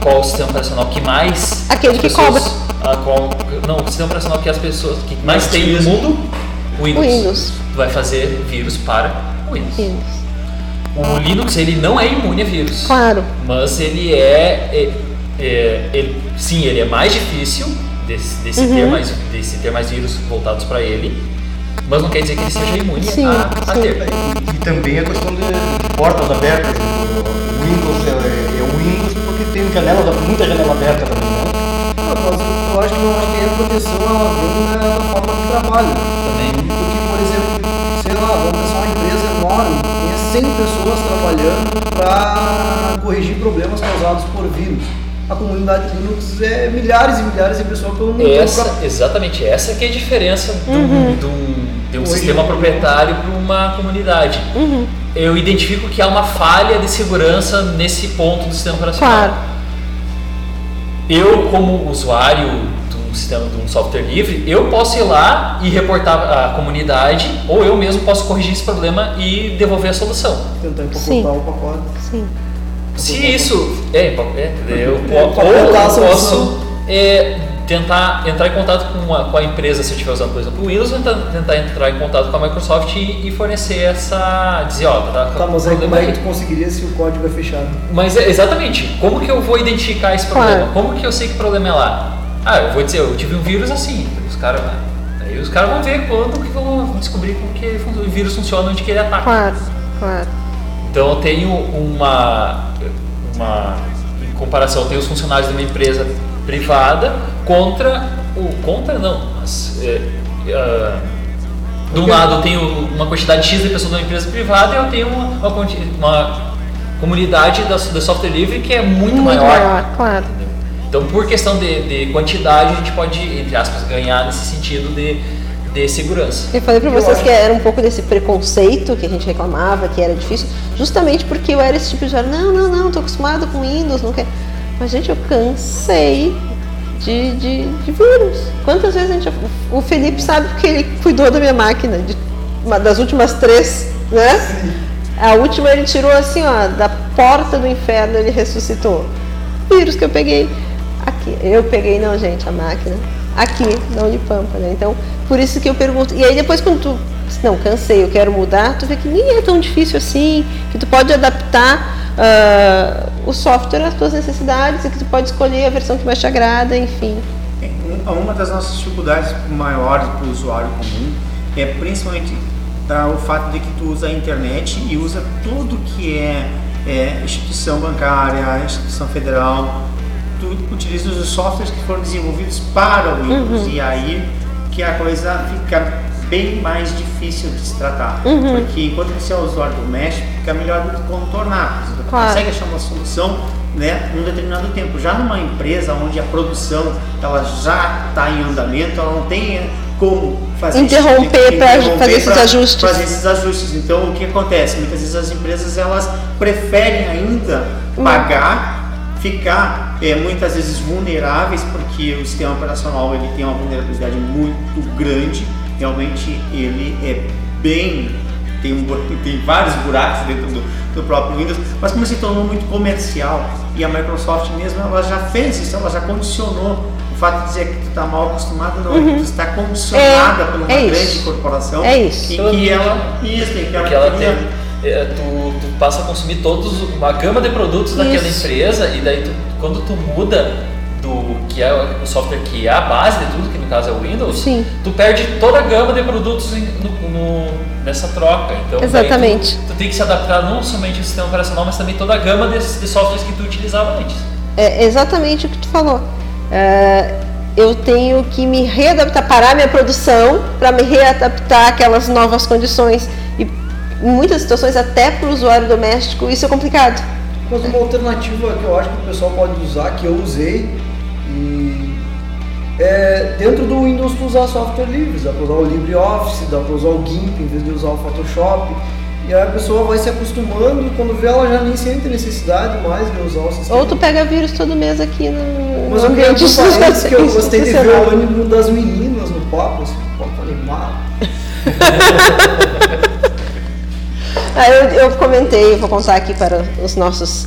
Qual o sistema operacional que mais. Uhum. Aquele que pessoas- a qual, não, o sistema operacional que as pessoas que mais tem no mundo, o Windows. Windows. Tu vai fazer vírus para o Windows. Windows. O Linux ele não é imune a vírus. Claro. Mas ele é, é- é- ele- sim, ele é mais difícil desse, desse Uhum. ter mais desse ter mais vírus voltados para ele, mas não quer dizer que ele seja imune Sim, a, a sim. ter. E também a questão de portas abertas. O Windows é, é o Windows porque tem janela, muita janela aberta também, né? Ah, eu acho que não acho que a proteção ela vem na forma de trabalho. Também. Porque, por exemplo, sei lá, vamos pensar uma empresa enorme, tem 100 pessoas trabalhando para corrigir problemas causados por vírus. A comunidade Linux é milhares e milhares de pessoas pelo mundo. Essa, exatamente, essa que é a diferença de um, de um- de um Hoje- sistema proprietário para uma comunidade. Eu identifico que há uma falha de segurança nesse ponto do sistema operacional. Claro. Eu, como usuário de um sistema de um software livre, eu posso ir lá e reportar a comunidade, ou eu mesmo posso corrigir esse problema e devolver a solução. Tentar empacotar o pacote. Sim. Se isso. É, é, eu, É, ou eu posso é, tentar entrar em contato com a, com a empresa, se eu estiver usando, por exemplo, o Windows, ou tentar, tentar entrar em contato com a Microsoft e, e fornecer essa. dizer, ó, tá, Tá, mas aí problema como é que tu conseguiria se o código é fechado? Mas é, exatamente, como que eu vou identificar esse problema? Claro. Como que eu sei que o problema é lá? Ah, eu vou dizer, eu tive um vírus assim, os caras. Aí os caras vão ver quando que vão descobrir como que o vírus funciona, onde que ele ataca. Claro, claro. Então eu tenho uma, uma em comparação, eu tenho os funcionários de uma empresa privada contra o contra não, mas é, de um lado eu tenho uma quantidade X de pessoas de uma empresa privada e eu tenho uma, uma, uma comunidade da, da software livre que é muito, Muito maior. maior, claro. Então por questão de, de quantidade a gente pode, entre aspas, ganhar nesse sentido de, de segurança. Eu falei pra vocês que era um pouco desse preconceito que a gente reclamava, que era difícil, justamente porque eu era esse tipo de usuário, não, não, não, tô acostumado com Windows, não quero. Mas, gente, eu cansei de, de, de vírus. Quantas vezes a gente. O Felipe sabe porque ele cuidou da minha máquina, de, uma das últimas três, né? A última ele tirou assim, ó, da porta do inferno ele ressuscitou. Vírus que eu peguei. Aqui, eu peguei não, gente, a máquina. Aqui, na Unipampa, né? Então, por isso que eu pergunto. E aí depois quando tu, não, cansei, eu quero mudar, tu vê que nem é tão difícil assim, que tu pode adaptar ah, o software às tuas necessidades e que tu pode escolher a versão que mais te agrada, enfim. Um- Uma das nossas dificuldades maiores para o usuário comum é principalmente tá, o fato de que tu usa a internet e usa tudo que é, é instituição bancária, instituição federal, tu utiliza os softwares que foram desenvolvidos para o Windows e aí que a coisa fica bem mais difícil de se tratar, porque enquanto você é usuário doméstico fica melhor contornar, você Claro. consegue achar uma solução né, num determinado tempo. Já numa empresa onde a produção ela já está em andamento, ela não tem eh, como fazer esse Interromper tipo de- pra fazer esses ajustes. Fazer esses ajustes. Então o que acontece? Muitas vezes as empresas elas preferem ainda Hum. pagar, ficar eh, muitas vezes vulneráveis porque o sistema operacional ele tem uma vulnerabilidade muito grande. Realmente ele é bem tem, um, tem vários buracos dentro do, do próprio Windows, mas como se tornou muito comercial e a Microsoft mesmo ela já fez isso, ela já condicionou o fato de dizer que tu está mal acostumado, não, é que tu está condicionada É, por uma é grande isso. corporação É isso. em que ela, isso, que ela, Porque ela tem. é, tu, tu passa a consumir todos uma gama de produtos daquela Isso. empresa e daí tu- quando tu muda que é o software que é a base de tudo, que no caso é o Windows, Sim. tu perde toda a gama de produtos no- no- nessa troca. Então Exatamente. Tu, tu tem que se adaptar não somente ao sistema operacional, mas também toda a gama de, de softwares que tu utilizava antes. É exatamente o que tu falou. É, eu tenho que me readaptar, parar minha produção para me readaptar àquelas novas condições. E em muitas situações, até para o usuário doméstico, isso é complicado. Mas uma alternativa que eu acho que o pessoal pode usar, que eu usei, e é dentro do Windows tu usar software livres, dá para usar o LibreOffice, dá para usar o GIMP em vez de usar o Photoshop. E aí a pessoa vai se acostumando e quando vê ela já nem sente necessidade mais de usar o sistema. Ou tu pega vírus todo mês aqui no, Mas no eu quero que eu gostei de ver o ânimo das meninas no papo, assim, falei, mal. Ah, eu, eu comentei, vou contar aqui para os nossos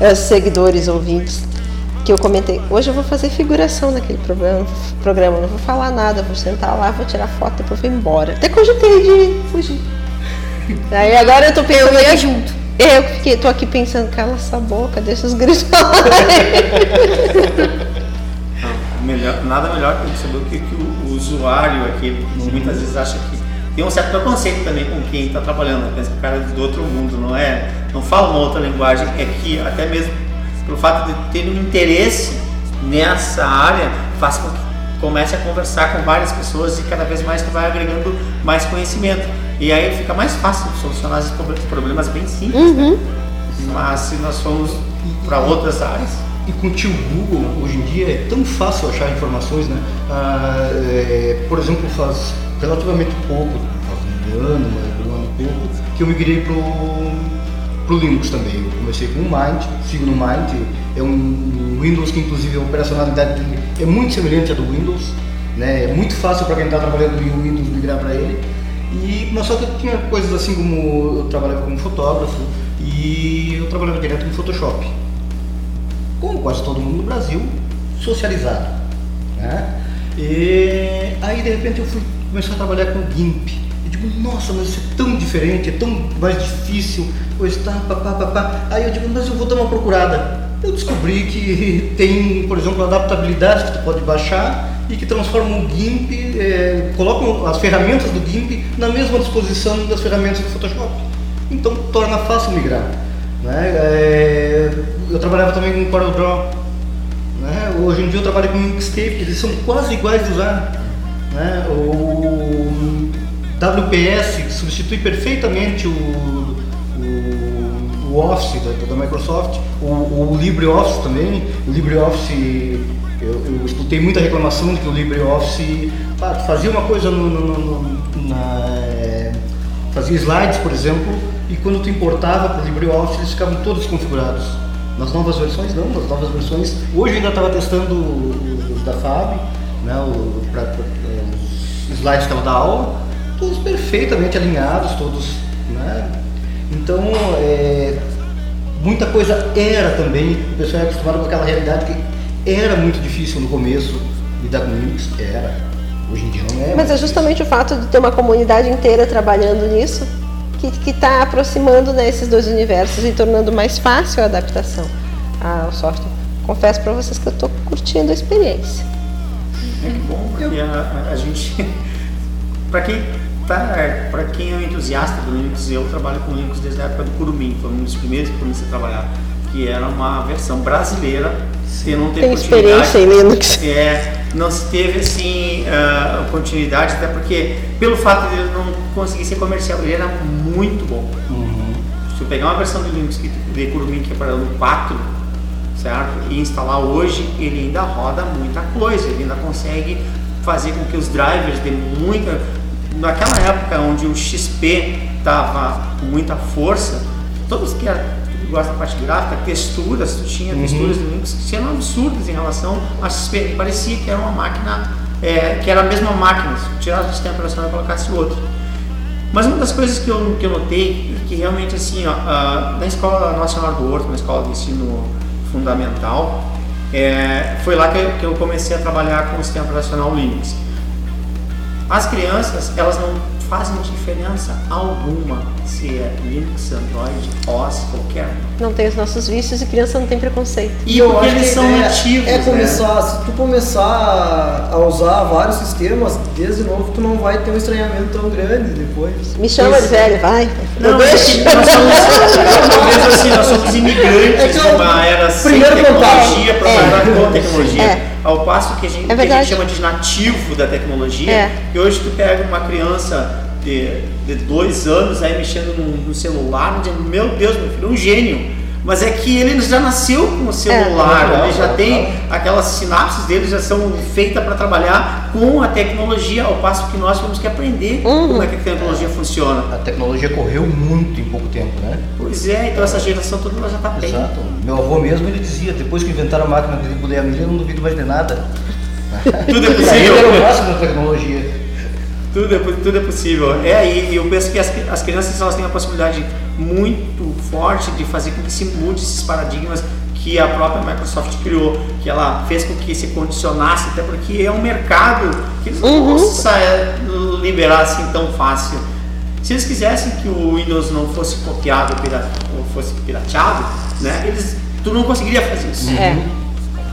eh, seguidores, ouvintes, que eu comentei. Hoje eu vou fazer figuração naquele programa, programa, não vou falar nada, vou sentar lá, vou tirar foto, depois vou embora. Até cogitei de fugir. Aí agora eu tô pensando. Eu ia aqui- junto. Eu que fiquei, tô aqui pensando, cala essa boca, deixa os gritos. Melhor, nada melhor que saber o que, que o, o usuário aqui muitas vezes acha que tem um certo preconceito também com quem está trabalhando, pensa que o cara é do outro mundo, não é? Não fala uma outra linguagem, é que até mesmo pelo fato de ter um interesse nessa área faz com que comece a conversar com várias pessoas e cada vez mais tu vai agregando mais conhecimento. E aí fica mais fácil solucionar esses proble- problemas bem simples, né? Mas se nós formos para outras áreas, E com o tio Google, hoje em dia, é tão fácil achar informações, né? Ah, é, por exemplo, faz relativamente pouco, faz um ano, um ano e pouco, que eu migrei pro, pro Linux também. Eu comecei com o Mint, sigo no Mint, é um Windows que inclusive a operacionalidade dele é muito semelhante à do Windows, né? É muito fácil para quem está trabalhando em Windows migrar para ele. E, mas só que eu tinha coisas assim como eu trabalhava como fotógrafo e eu trabalhava direto no Photoshop como quase todo mundo no Brasil, socializado. Né? E aí de repente eu fui começar a trabalhar com GIMP. Eu digo, nossa, mas isso é tão diferente, é tão mais difícil, coisa tá, papá, papá. Aí eu digo, mas eu vou dar uma procurada. Eu descobri que tem, por exemplo, adaptabilidades que tu pode baixar e que transformam o GIMP, eh, colocam as ferramentas do GIMP na mesma disposição das ferramentas do Photoshop. Então torna fácil migrar. Né? É, eu trabalhava também com CorelDRAW. Né? Hoje em dia eu trabalho com Inkscape, eles são quase iguais de usar. Né? O WPS substitui perfeitamente o, o, o Office da, da Microsoft, o, o LibreOffice também. O LibreOffice, eu, eu escutei muita reclamação de que o LibreOffice fazia uma coisa no, no- no- na, é, fazia slides, por exemplo, e quando tu importava para o LibreOffice eles ficavam todos configurados. Nas novas versões não, nas novas versões. Hoje eu ainda estava testando os, da FAB, né, é, os slides que ela dá aula, todos perfeitamente alinhados, todos. Né? Então, é, muita coisa era também, o pessoal é acostumado com aquela realidade que era muito difícil no começo lidar com Linux, era. Hoje em dia não é. Mas é justamente o fato de ter uma comunidade inteira trabalhando nisso que está aproximando né, esses dois universos e tornando mais fácil a adaptação ao software. Confesso para vocês que eu estou curtindo a experiência. É que bom, porque a, a- gente. para quem para quem é um entusiasta do Linux, eu trabalho com Linux desde a época do Curumim, foi um dos primeiros que eu comecei a trabalhar, que era uma versão brasileira, que não teve Tem continuidade. experiência em Linux. É, não se teve assim ah, continuidade, até porque pelo fato de ele não conseguir ser comercial, ele era muito bom. Se eu pegar uma versão do Linux que de Curumim que é para o 4, certo? E instalar hoje, ele ainda roda muita coisa, ele ainda consegue fazer com que os drivers de muita. Naquela época onde o XP estava com muita força, todos que gostam da parte gráfica, texturas, tu tinha texturas do Linux que eram absurdas em relação a XP. Parecia que era uma máquina, é, que era a mesma máquina, se tirasse o sistema operacional e colocasse outro. Mas uma das coisas que eu, que eu notei que realmente assim, ó, na escola Nossa Senhora do Horto, na escola de ensino fundamental, é, foi lá que eu, que eu comecei a trabalhar com o sistema operacional Linux. As crianças, elas não fazem diferença alguma se é Linux, Android, OS, qualquer um. Não tem os nossos vícios e criança não tem preconceito. E eu porque eles que são ideia nativos, É né? começar, se tu começar a usar vários sistemas, desde novo tu não vai ter um estranhamento tão grande depois. Me chama de velho, vai. Não, mas é deixo. que nós somos, talvez assim, nós somos imigrantes É que de uma era sem primeiro tecnologia para uma É. era com tecnologia. É. Ao passo que a gente, É que a gente chama de nativo da tecnologia, É. que hoje tu pega uma criança de, de dois anos aí mexendo no, no celular, dizendo, meu Deus, meu filho, é um gênio. Mas é que ele já nasceu com o celular, É. ele já tem aquelas sinapses dele já são feitas para trabalhar com a tecnologia, ao passo que nós temos que aprender Uhum. como é que a tecnologia funciona. A tecnologia correu muito em pouco tempo, né? Pois é, então essa geração toda já está bem. Exato. Meu avô mesmo, ele dizia, depois que inventaram a máquina de colher a milha, eu não duvido mais de nada. Tudo é Isso aí era o possível. máximo da tecnologia. Tudo é, tudo é possível. É aí, eu penso que as, as crianças elas têm uma possibilidade muito forte de fazer com que se mude esses paradigmas que a própria Microsoft criou, que ela fez com que se condicionasse, até porque é um mercado que eles não vão sa- liberar assim tão fácil. Se eles quisessem que o Windows não fosse copiado ou fosse pirateado, né, eles, tu não conseguiria fazer isso. É.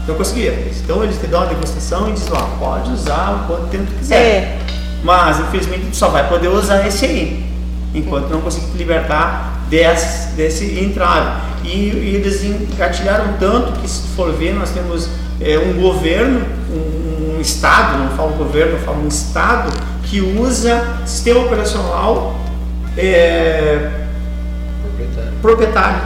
Não conseguiria. Então eles te dão uma degustação e dizem, ó, pode usar o quanto tempo quiser. É. Mas infelizmente tu só vai poder usar esse aí, enquanto não conseguir te libertar desse, desse entrave. E, e eles engatilharam tanto que se tu for ver, nós temos é, um governo, um, um estado, não falo governo, falo um estado, que usa sistema operacional é, proprietário.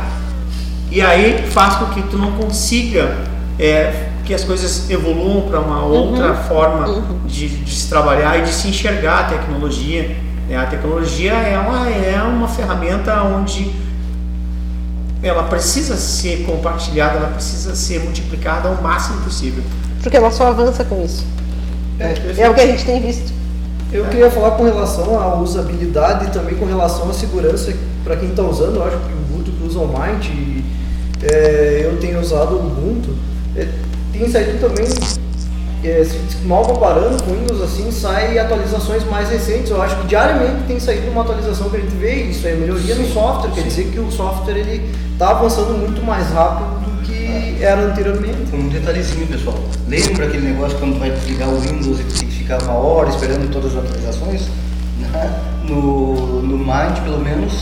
E aí faz com que tu não consiga é, que as coisas evoluam para uma outra forma de, de se trabalhar e de se enxergar a tecnologia. né? A tecnologia ela é uma ferramenta onde ela precisa ser compartilhada, ela precisa ser multiplicada ao máximo possível. Porque ela só avança com isso. É o que a gente tem visto. Eu queria falar com relação à usabilidade e também com relação à segurança para quem está usando. Eu acho que o Ubuntu que usa o Mint, e, é, eu tenho usado o Ubuntu, é, tem saído também, é, se- mal comparando com Windows, assim, sai atualizações mais recentes. Eu acho que diariamente tem saído uma atualização que a gente vê, isso é melhoria no software, quer dizer que o software ele está avançando muito mais rápido do que era anteriormente. Um detalhezinho, pessoal. Lembra aquele negócio quando tu vai desligar o Windows e tu tem que ficar uma hora esperando todas as atualizações? Né? No, no Mind, pelo menos,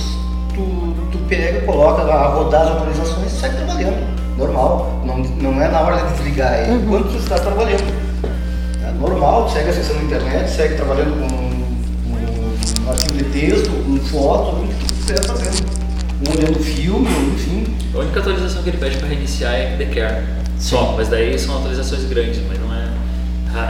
tu, tu pega, coloca a rodar as atualizações e sai trabalhando. Normal. Não, não é na hora de desligar, é enquanto tu está trabalhando. É normal, tu segue acessando a internet, segue trabalhando com um, um arquivo de texto, com foto, o que tu estiver fazendo. Um olhando filme, enfim. A única atualização que ele pede para reiniciar é The Care. Só, mas daí são atualizações grandes, mas não é.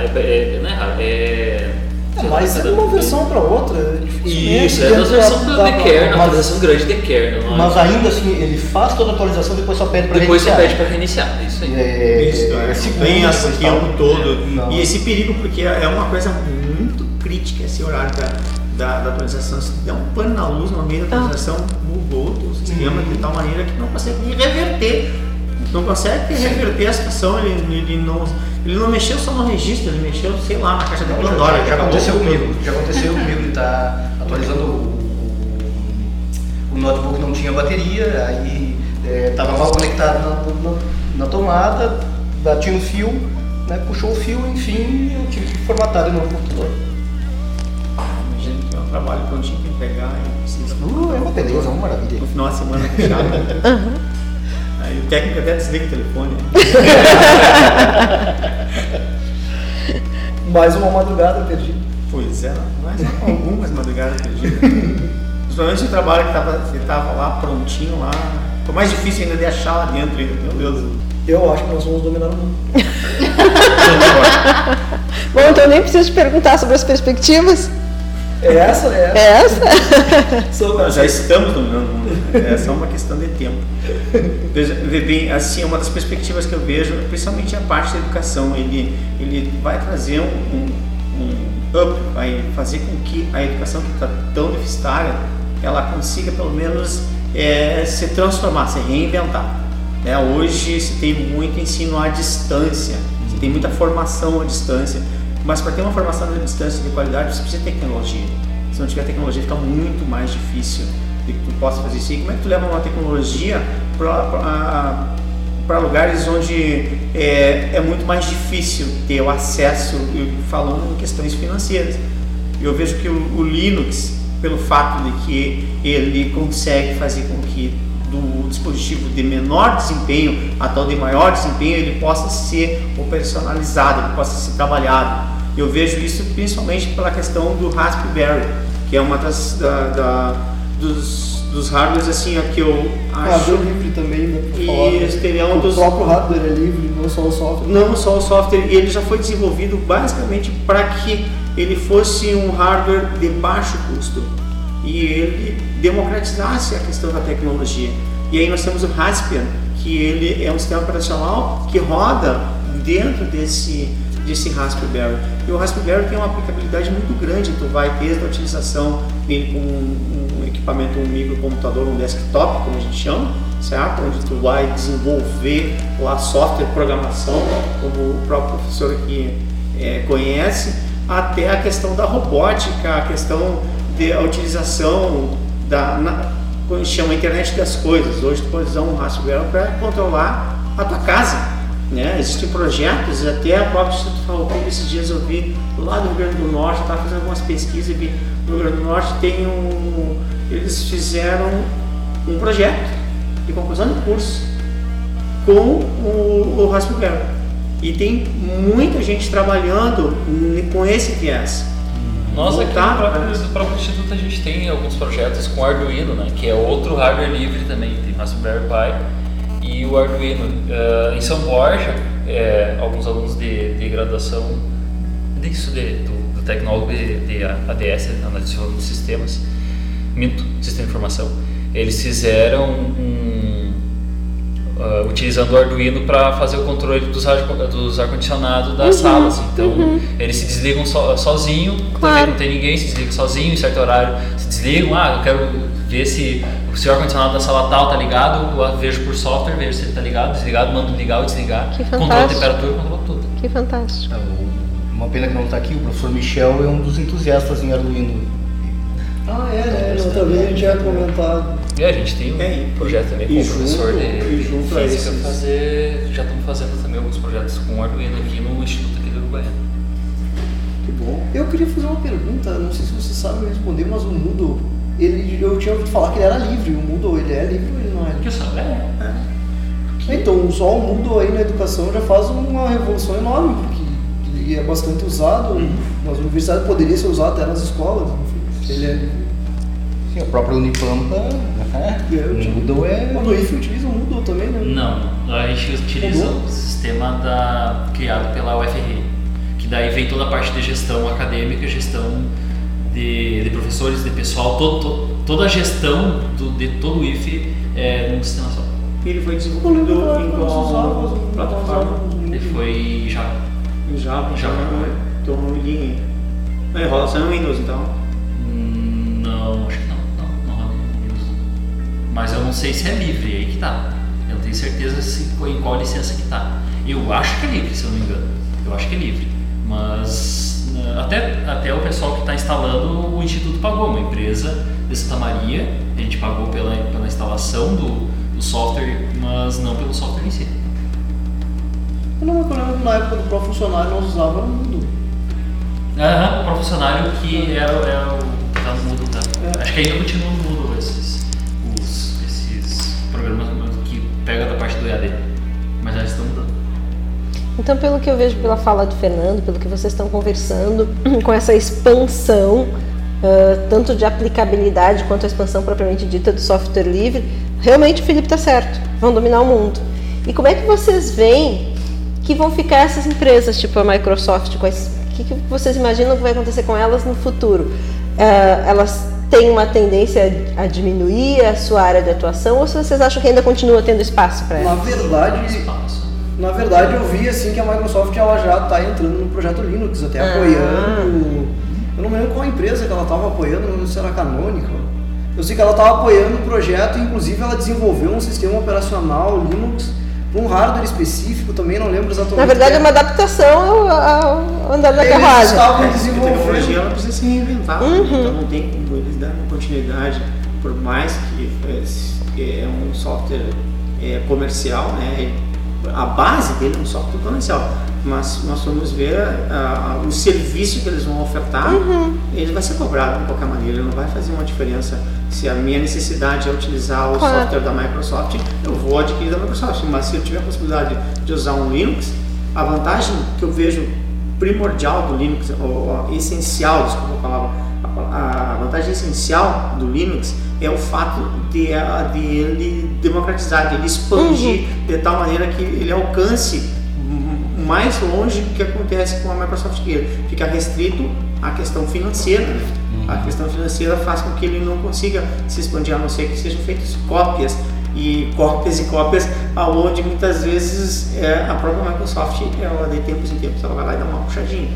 é, é não é raro, é. É, mas é de uma versão para outra. dificilmente Isso, é atualização do da- The Care, da- na atualização grande The Care. Não é? Mas ainda assim, ele faz toda a atualização e depois só pede para Depois você reiniciar. pede para reiniciar, é isso aí. É, Isso, é, é, tem depois esse tempo todo. Não. E esse perigo, porque é uma coisa muito crítica esse horário da, da, da atualização. Se der um pano na luz no meio da atualização, bugou o sistema de tal maneira que não consegue reverter. Não consegue reverter a situação, ele, ele, não, ele não mexeu só no registro, ele mexeu, sei lá, na caixa de Pandora. já, já aconteceu comigo. Já aconteceu comigo de estar atualizando o, o, notebook não tinha bateria, aí estava mal conectado na, na, na tomada, batia um fio, né, puxou o fio, enfim, eu tive que formatar de novo o computador. Imagina que é um trabalho que eu tinha que entregar e precisa. Uh, é uma beleza, uma maravilha. No final de semana fechado. Aí o técnico até desliga o telefone. Mais uma madrugada perdida. Pois é, mas algumas madrugadas perdidas. Principalmente o trabalho que estava que tava lá prontinho lá. Foi mais difícil ainda de achar lá dentro ainda, meu Deus. Eu acho que nós vamos dominar o mundo. Bom, então eu nem preciso te perguntar sobre as perspectivas. É essa, é É essa. essa? São- Nós já estamos dominando o mundo. É só uma questão de tempo. Veja, bem, assim, uma das perspectivas que eu vejo, principalmente a parte da educação, ele, ele vai trazer um, um, um up, vai fazer com que a educação que está tão deficitária, ela consiga pelo menos é, se transformar, se reinventar. né? Hoje se tem muito ensino à distância, se tem muita formação à distância, Mas para ter uma formação à distância de qualidade, você precisa de tecnologia. Se não tiver tecnologia, fica muito mais difícil que tu possa fazer isso. E como é que tu leva uma tecnologia para lugares onde é, é, muito mais difícil ter o acesso, falando em questões financeiras? Eu vejo que o, o Linux, pelo fato de que ele consegue fazer com que do dispositivo de menor desempenho a tal de maior desempenho ele possa ser operacionalizado, ele possa ser trabalhado. Eu vejo isso principalmente pela questão do Raspberry, que é uma das da, da, dos, dos hardwares assim que eu acho. Hardware livre também, né? E é um o dos... próprio hardware é livre, não só o software. Não só o software, ele já foi desenvolvido basicamente para que ele fosse um hardware de baixo custo e ele democratizasse a questão da tecnologia. E aí nós temos o Raspbian, que ele é um sistema operacional que roda dentro desse desse Raspberry. E o Raspberry tem uma aplicabilidade muito grande, tu vai desde a utilização dele como um, um equipamento, um microcomputador, um desktop, como a gente chama, certo? Onde tu vai desenvolver lá software, programação, como o próprio professor aqui é, conhece, até a questão da robótica, a questão da utilização da, na, chama internet das coisas. Hoje tu pode usar um Raspberry para controlar a tua casa. Né? Existem projetos, até a própria Instituto Farroupilha, esses dias eu vi lá do Rio Grande do Norte, estava fazendo algumas pesquisas e vi no Rio Grande do Norte tem um. Eles fizeram um projeto de conclusão de curso com o, o Raspberry. E tem muita gente trabalhando com esse viés. Nós aqui no próprio, no próprio, Instituto a gente tem alguns projetos com Arduino, né? que é outro hardware livre também, tem Raspberry Pi e o Arduino. Uh, em São Borja, é, alguns alunos de, de graduação disso, de, do, do tecnólogo de, de ADS, Análise de Sistemas, Minto, Sistema de Informação, eles fizeram um Uh, utilizando o Arduino para fazer o controle dos, ar, dos ar-condicionados das uhum, salas. Então, uhum. eles se desligam so, sozinho, claro. não tem ninguém, se desligam sozinho, em certo horário se desligam. Ah, eu quero ver se o ar-condicionado da sala tal tá ligado, eu vejo por software, vejo se ele tá ligado, desligado, mando ligar ou desligar. Que controla a temperatura, controla tudo. Que fantástico. É, uma pena que não está aqui, o professor Michel é um dos entusiastas em Arduino. Ah, é, né? Outra vez a gente tinha comentado. E a gente tem um é, projeto também com o professor de, de física fazer. Já estamos fazendo também alguns projetos com Arduino aqui no Instituto aqui do Uruguai. Que bom. Eu queria fazer uma pergunta, não sei se você sabe responder, mas o Moodle, ele, eu tinha ouvido falar que ele era livre. O Moodle, ele é livre ou ele não é? Que eu saiba, é. é. Então, só o Moodle aí na educação já faz uma revolução enorme, porque ele é bastante usado uhum. nas universidades, poderia ser usado até nas escolas, enfim, ele é livre. Sim, o próprio Unipampa, né? o Moodle é... O IF utiliza o Moodle também, né? Não, a gente utiliza Moodle? o sistema da, criado pela UFR, que daí vem toda a parte de gestão acadêmica, gestão de, de professores, de pessoal, todo, todo, toda a gestão do, de todo o IF é num sistema só. Ele foi desenvolvido em qual plataforma? Ele foi em Java. Em Java? Java. Então ele... É enrolação em Windows, então? Hum, não, acho que não. Mas eu não sei se é livre, aí que tá. Eu não tenho certeza se, em qual licença que tá. Eu acho que é livre, se eu não me engano. Eu acho que é livre. Mas até, até o pessoal que está instalando, o Instituto pagou, uma empresa de Santa Maria, a gente pagou pela, pela instalação do, do software, mas não pelo software em si. Eu não me lembro na época do profissionário nós usava o Moodle. Aham, o profissionário que era, era o que tá no Moodle, tá? É. Acho que ainda continua no Moodle esses programas que pega da parte do EAD, mas já estão mudando. Então, pelo que eu vejo pela fala do Fernando, pelo que vocês estão conversando, com essa expansão, uh, tanto de aplicabilidade quanto a expansão propriamente dita do software livre, realmente o Felipe está certo, vão dominar o mundo. E como é que vocês veem que vão ficar essas empresas, tipo a Microsoft? O que, que vocês imaginam que vai acontecer com elas no futuro? Uh, elas tem uma tendência a diminuir a sua área de atuação ou se vocês acham que ainda continua tendo espaço para ela? Na verdade, na verdade eu vi assim que a Microsoft ela já está entrando no projeto Linux, até ah. apoiando. Eu não me lembro qual empresa que ela estava apoiando, não lembro se era Canônica. Eu sei que ela estava apoiando o projeto, inclusive ela desenvolveu um sistema operacional Linux Um hardware específico, também não lembro exatamente. Na verdade, é uma adaptação ao, ao andar da Eles carruagem. estavam A tecnologia desenvolvendo. ela precisa se reinventar, né? então não tem como eles darem continuidade, por mais que é, é um software é, comercial, né? A base dele é um software comercial, mas nós vamos ver ah, o serviço que eles vão ofertar, ele vai ser cobrado de qualquer maneira, ele não vai fazer uma diferença. Se a minha necessidade é utilizar o Claro. software da Microsoft, eu vou adquirir da Microsoft, mas se eu tiver a possibilidade de usar um Linux, a vantagem que eu vejo primordial do Linux, ou, ou essencial, desculpa a palavra, a, pa- a vantagem essencial do Linux é o fato de, a- de ele democratizar, de ele expandir de tal maneira que ele alcance mais longe do que acontece com a Microsoft, ele fica restrito à questão financeira. né? A questão financeira faz com que ele não consiga se expandir, a não ser que sejam feitas cópias e cópias e cópias, aonde muitas vezes é, a própria Microsoft, ela de tempos em tempos, ela vai lá e dá uma puxadinha,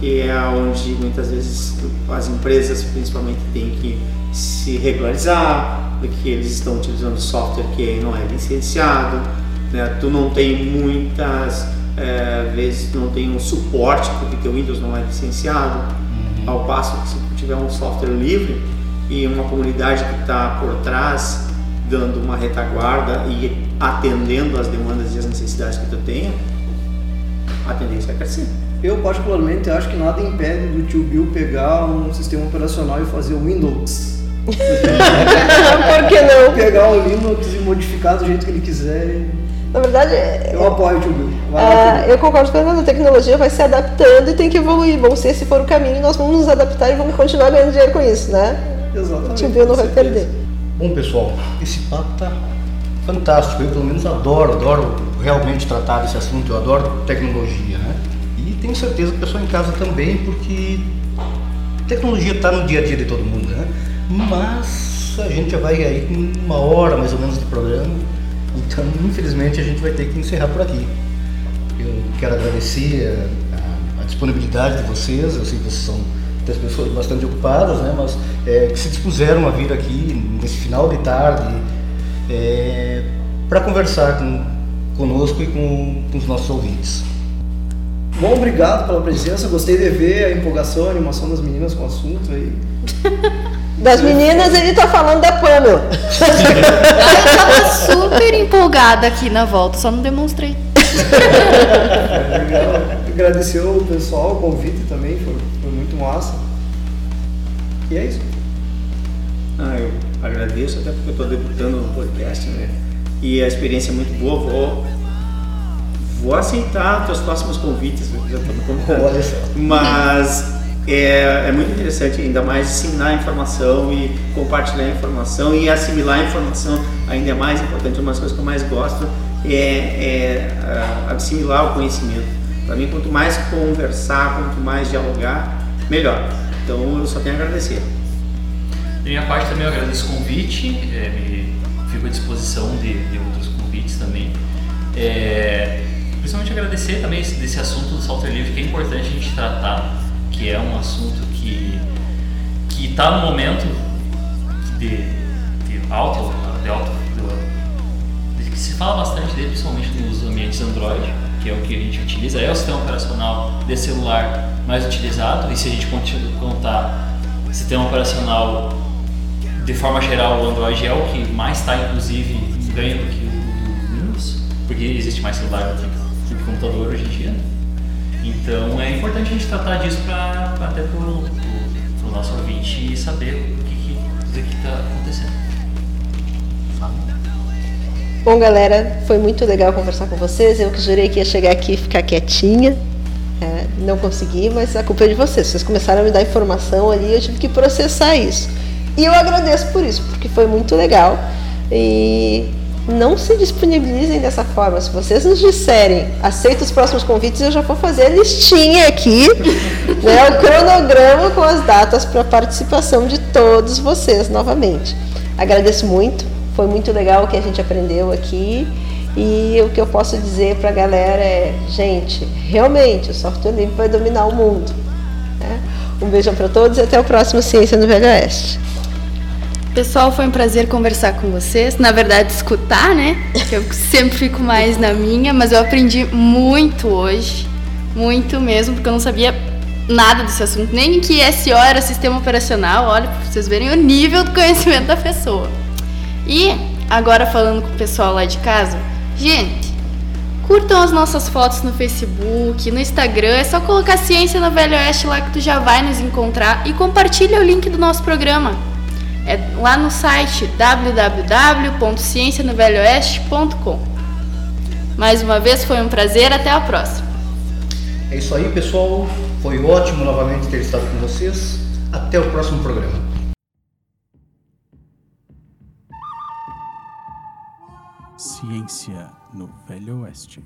que é onde muitas vezes as empresas principalmente têm que se regularizar, porque eles estão utilizando software que não é licenciado, né? tu não tem muitas é, vezes não tem um suporte porque teu Windows não é licenciado, ao passo que se tu tiver um software livre e uma comunidade que está por trás dando uma retaguarda e atendendo as demandas e as necessidades que tu tenha, a tendência é crescer. Eu, particularmente, acho que nada impede do tio Bill pegar um sistema operacional e fazer o Windows. Por que não? Pegar o Linux e modificar do jeito que ele quiser. Na verdade, Eu apoio o tio Bill. Vai lá, Ah, tio Bill. eu concordo com a tecnologia vai se adaptando e tem que evoluir. Bom, se esse for o caminho, nós vamos nos adaptar e vamos continuar ganhando dinheiro com isso, né? O Exatamente. tio Bill não vai certeza. perder. Bom, pessoal, esse papo tá fantástico. Eu, pelo menos, adoro, adoro realmente tratar desse assunto. Eu adoro tecnologia, né? E tenho certeza que o pessoal em casa também, porque tecnologia está no dia a dia de todo mundo, né? Mas a gente já vai aí com uma hora mais ou menos de programa. Então, infelizmente, a gente vai ter que encerrar por aqui. Eu quero agradecer a, a- a disponibilidade de vocês. Eu sei que vocês são das pessoas bastante ocupadas, né? Mas é, que se dispuseram a vir aqui nesse final de tarde para conversar com, conosco e com, com os nossos ouvintes. Bom, obrigado pela presença. Gostei de ver a empolgação, a animação das meninas com o assunto aí. Das meninas, ele tá falando da Pamela. Eu tava super empolgada aqui na volta, só não demonstrei. Legal. Agradecer o pessoal, o convite também, foi, foi muito massa. E é isso. Ah, eu agradeço até porque eu estou debutando no podcast, né? E a experiência é muito boa. Vou, vou aceitar teus próximos convites, já estou me convidando. Mas é, é muito interessante, ainda mais a informação e compartilhar a informação e assimilar a informação. Ainda é mais importante, uma das coisas que eu mais gosto é, é assimilar o conhecimento. Para mim, quanto mais conversar, quanto mais dialogar, melhor. Então, eu só tenho a agradecer. Da minha parte também eu agradeço o convite, é, me fico à disposição de, de outros convites também. É, principalmente agradecer também esse, desse assunto do software livre que é importante a gente tratar, que é um assunto que que está no momento de, de alto, de alto que se fala bastante dele, principalmente nos ambientes Android, que é o que a gente utiliza, é o sistema operacional de celular mais utilizado, e se a gente contar sistema operacional de forma geral, o Android é o que mais está, inclusive, ganha do que o do Windows, porque existe mais celular do que, do que computador hoje em dia. Então é importante a gente tratar disso para até para o nosso ouvinte saber o que está acontecendo. Bom, galera, foi muito legal conversar com vocês. Eu que jurei que ia chegar aqui e ficar quietinha. É, não consegui, mas a culpa é de vocês. Vocês começaram a me dar informação ali, eu tive que processar isso. E eu agradeço por isso, porque foi muito legal. E não se disponibilizem dessa forma. Se vocês nos disserem, aceita os próximos convites, eu já vou fazer a listinha aqui, né, o cronograma com as datas para participação de todos vocês novamente. Agradeço muito, foi muito legal o que a gente aprendeu aqui. E o que eu posso dizer para a galera é, gente, realmente o software livre vai dominar o mundo. né? Um beijão para todos e até o próximo Ciência no Velho Oeste. Pessoal, foi um prazer conversar com vocês. Na verdade, escutar, né? Eu sempre fico mais na minha, mas eu aprendi muito hoje. Muito mesmo, porque eu não sabia nada desse assunto, nem que SO era sistema operacional. Olha, pra vocês verem o nível do conhecimento da pessoa. E agora falando com o pessoal lá de casa, gente, curtam as nossas fotos no Facebook, no Instagram, é só colocar Ciência no Velho Oeste lá que tu já vai nos encontrar e compartilha o link do nosso programa. É lá no site www.ciencianovelhooeste.com. Mais uma vez foi um prazer, até a próxima. É isso aí, pessoal. Foi ótimo novamente ter estado com vocês. Até o próximo programa. Ciência no Velho Oeste.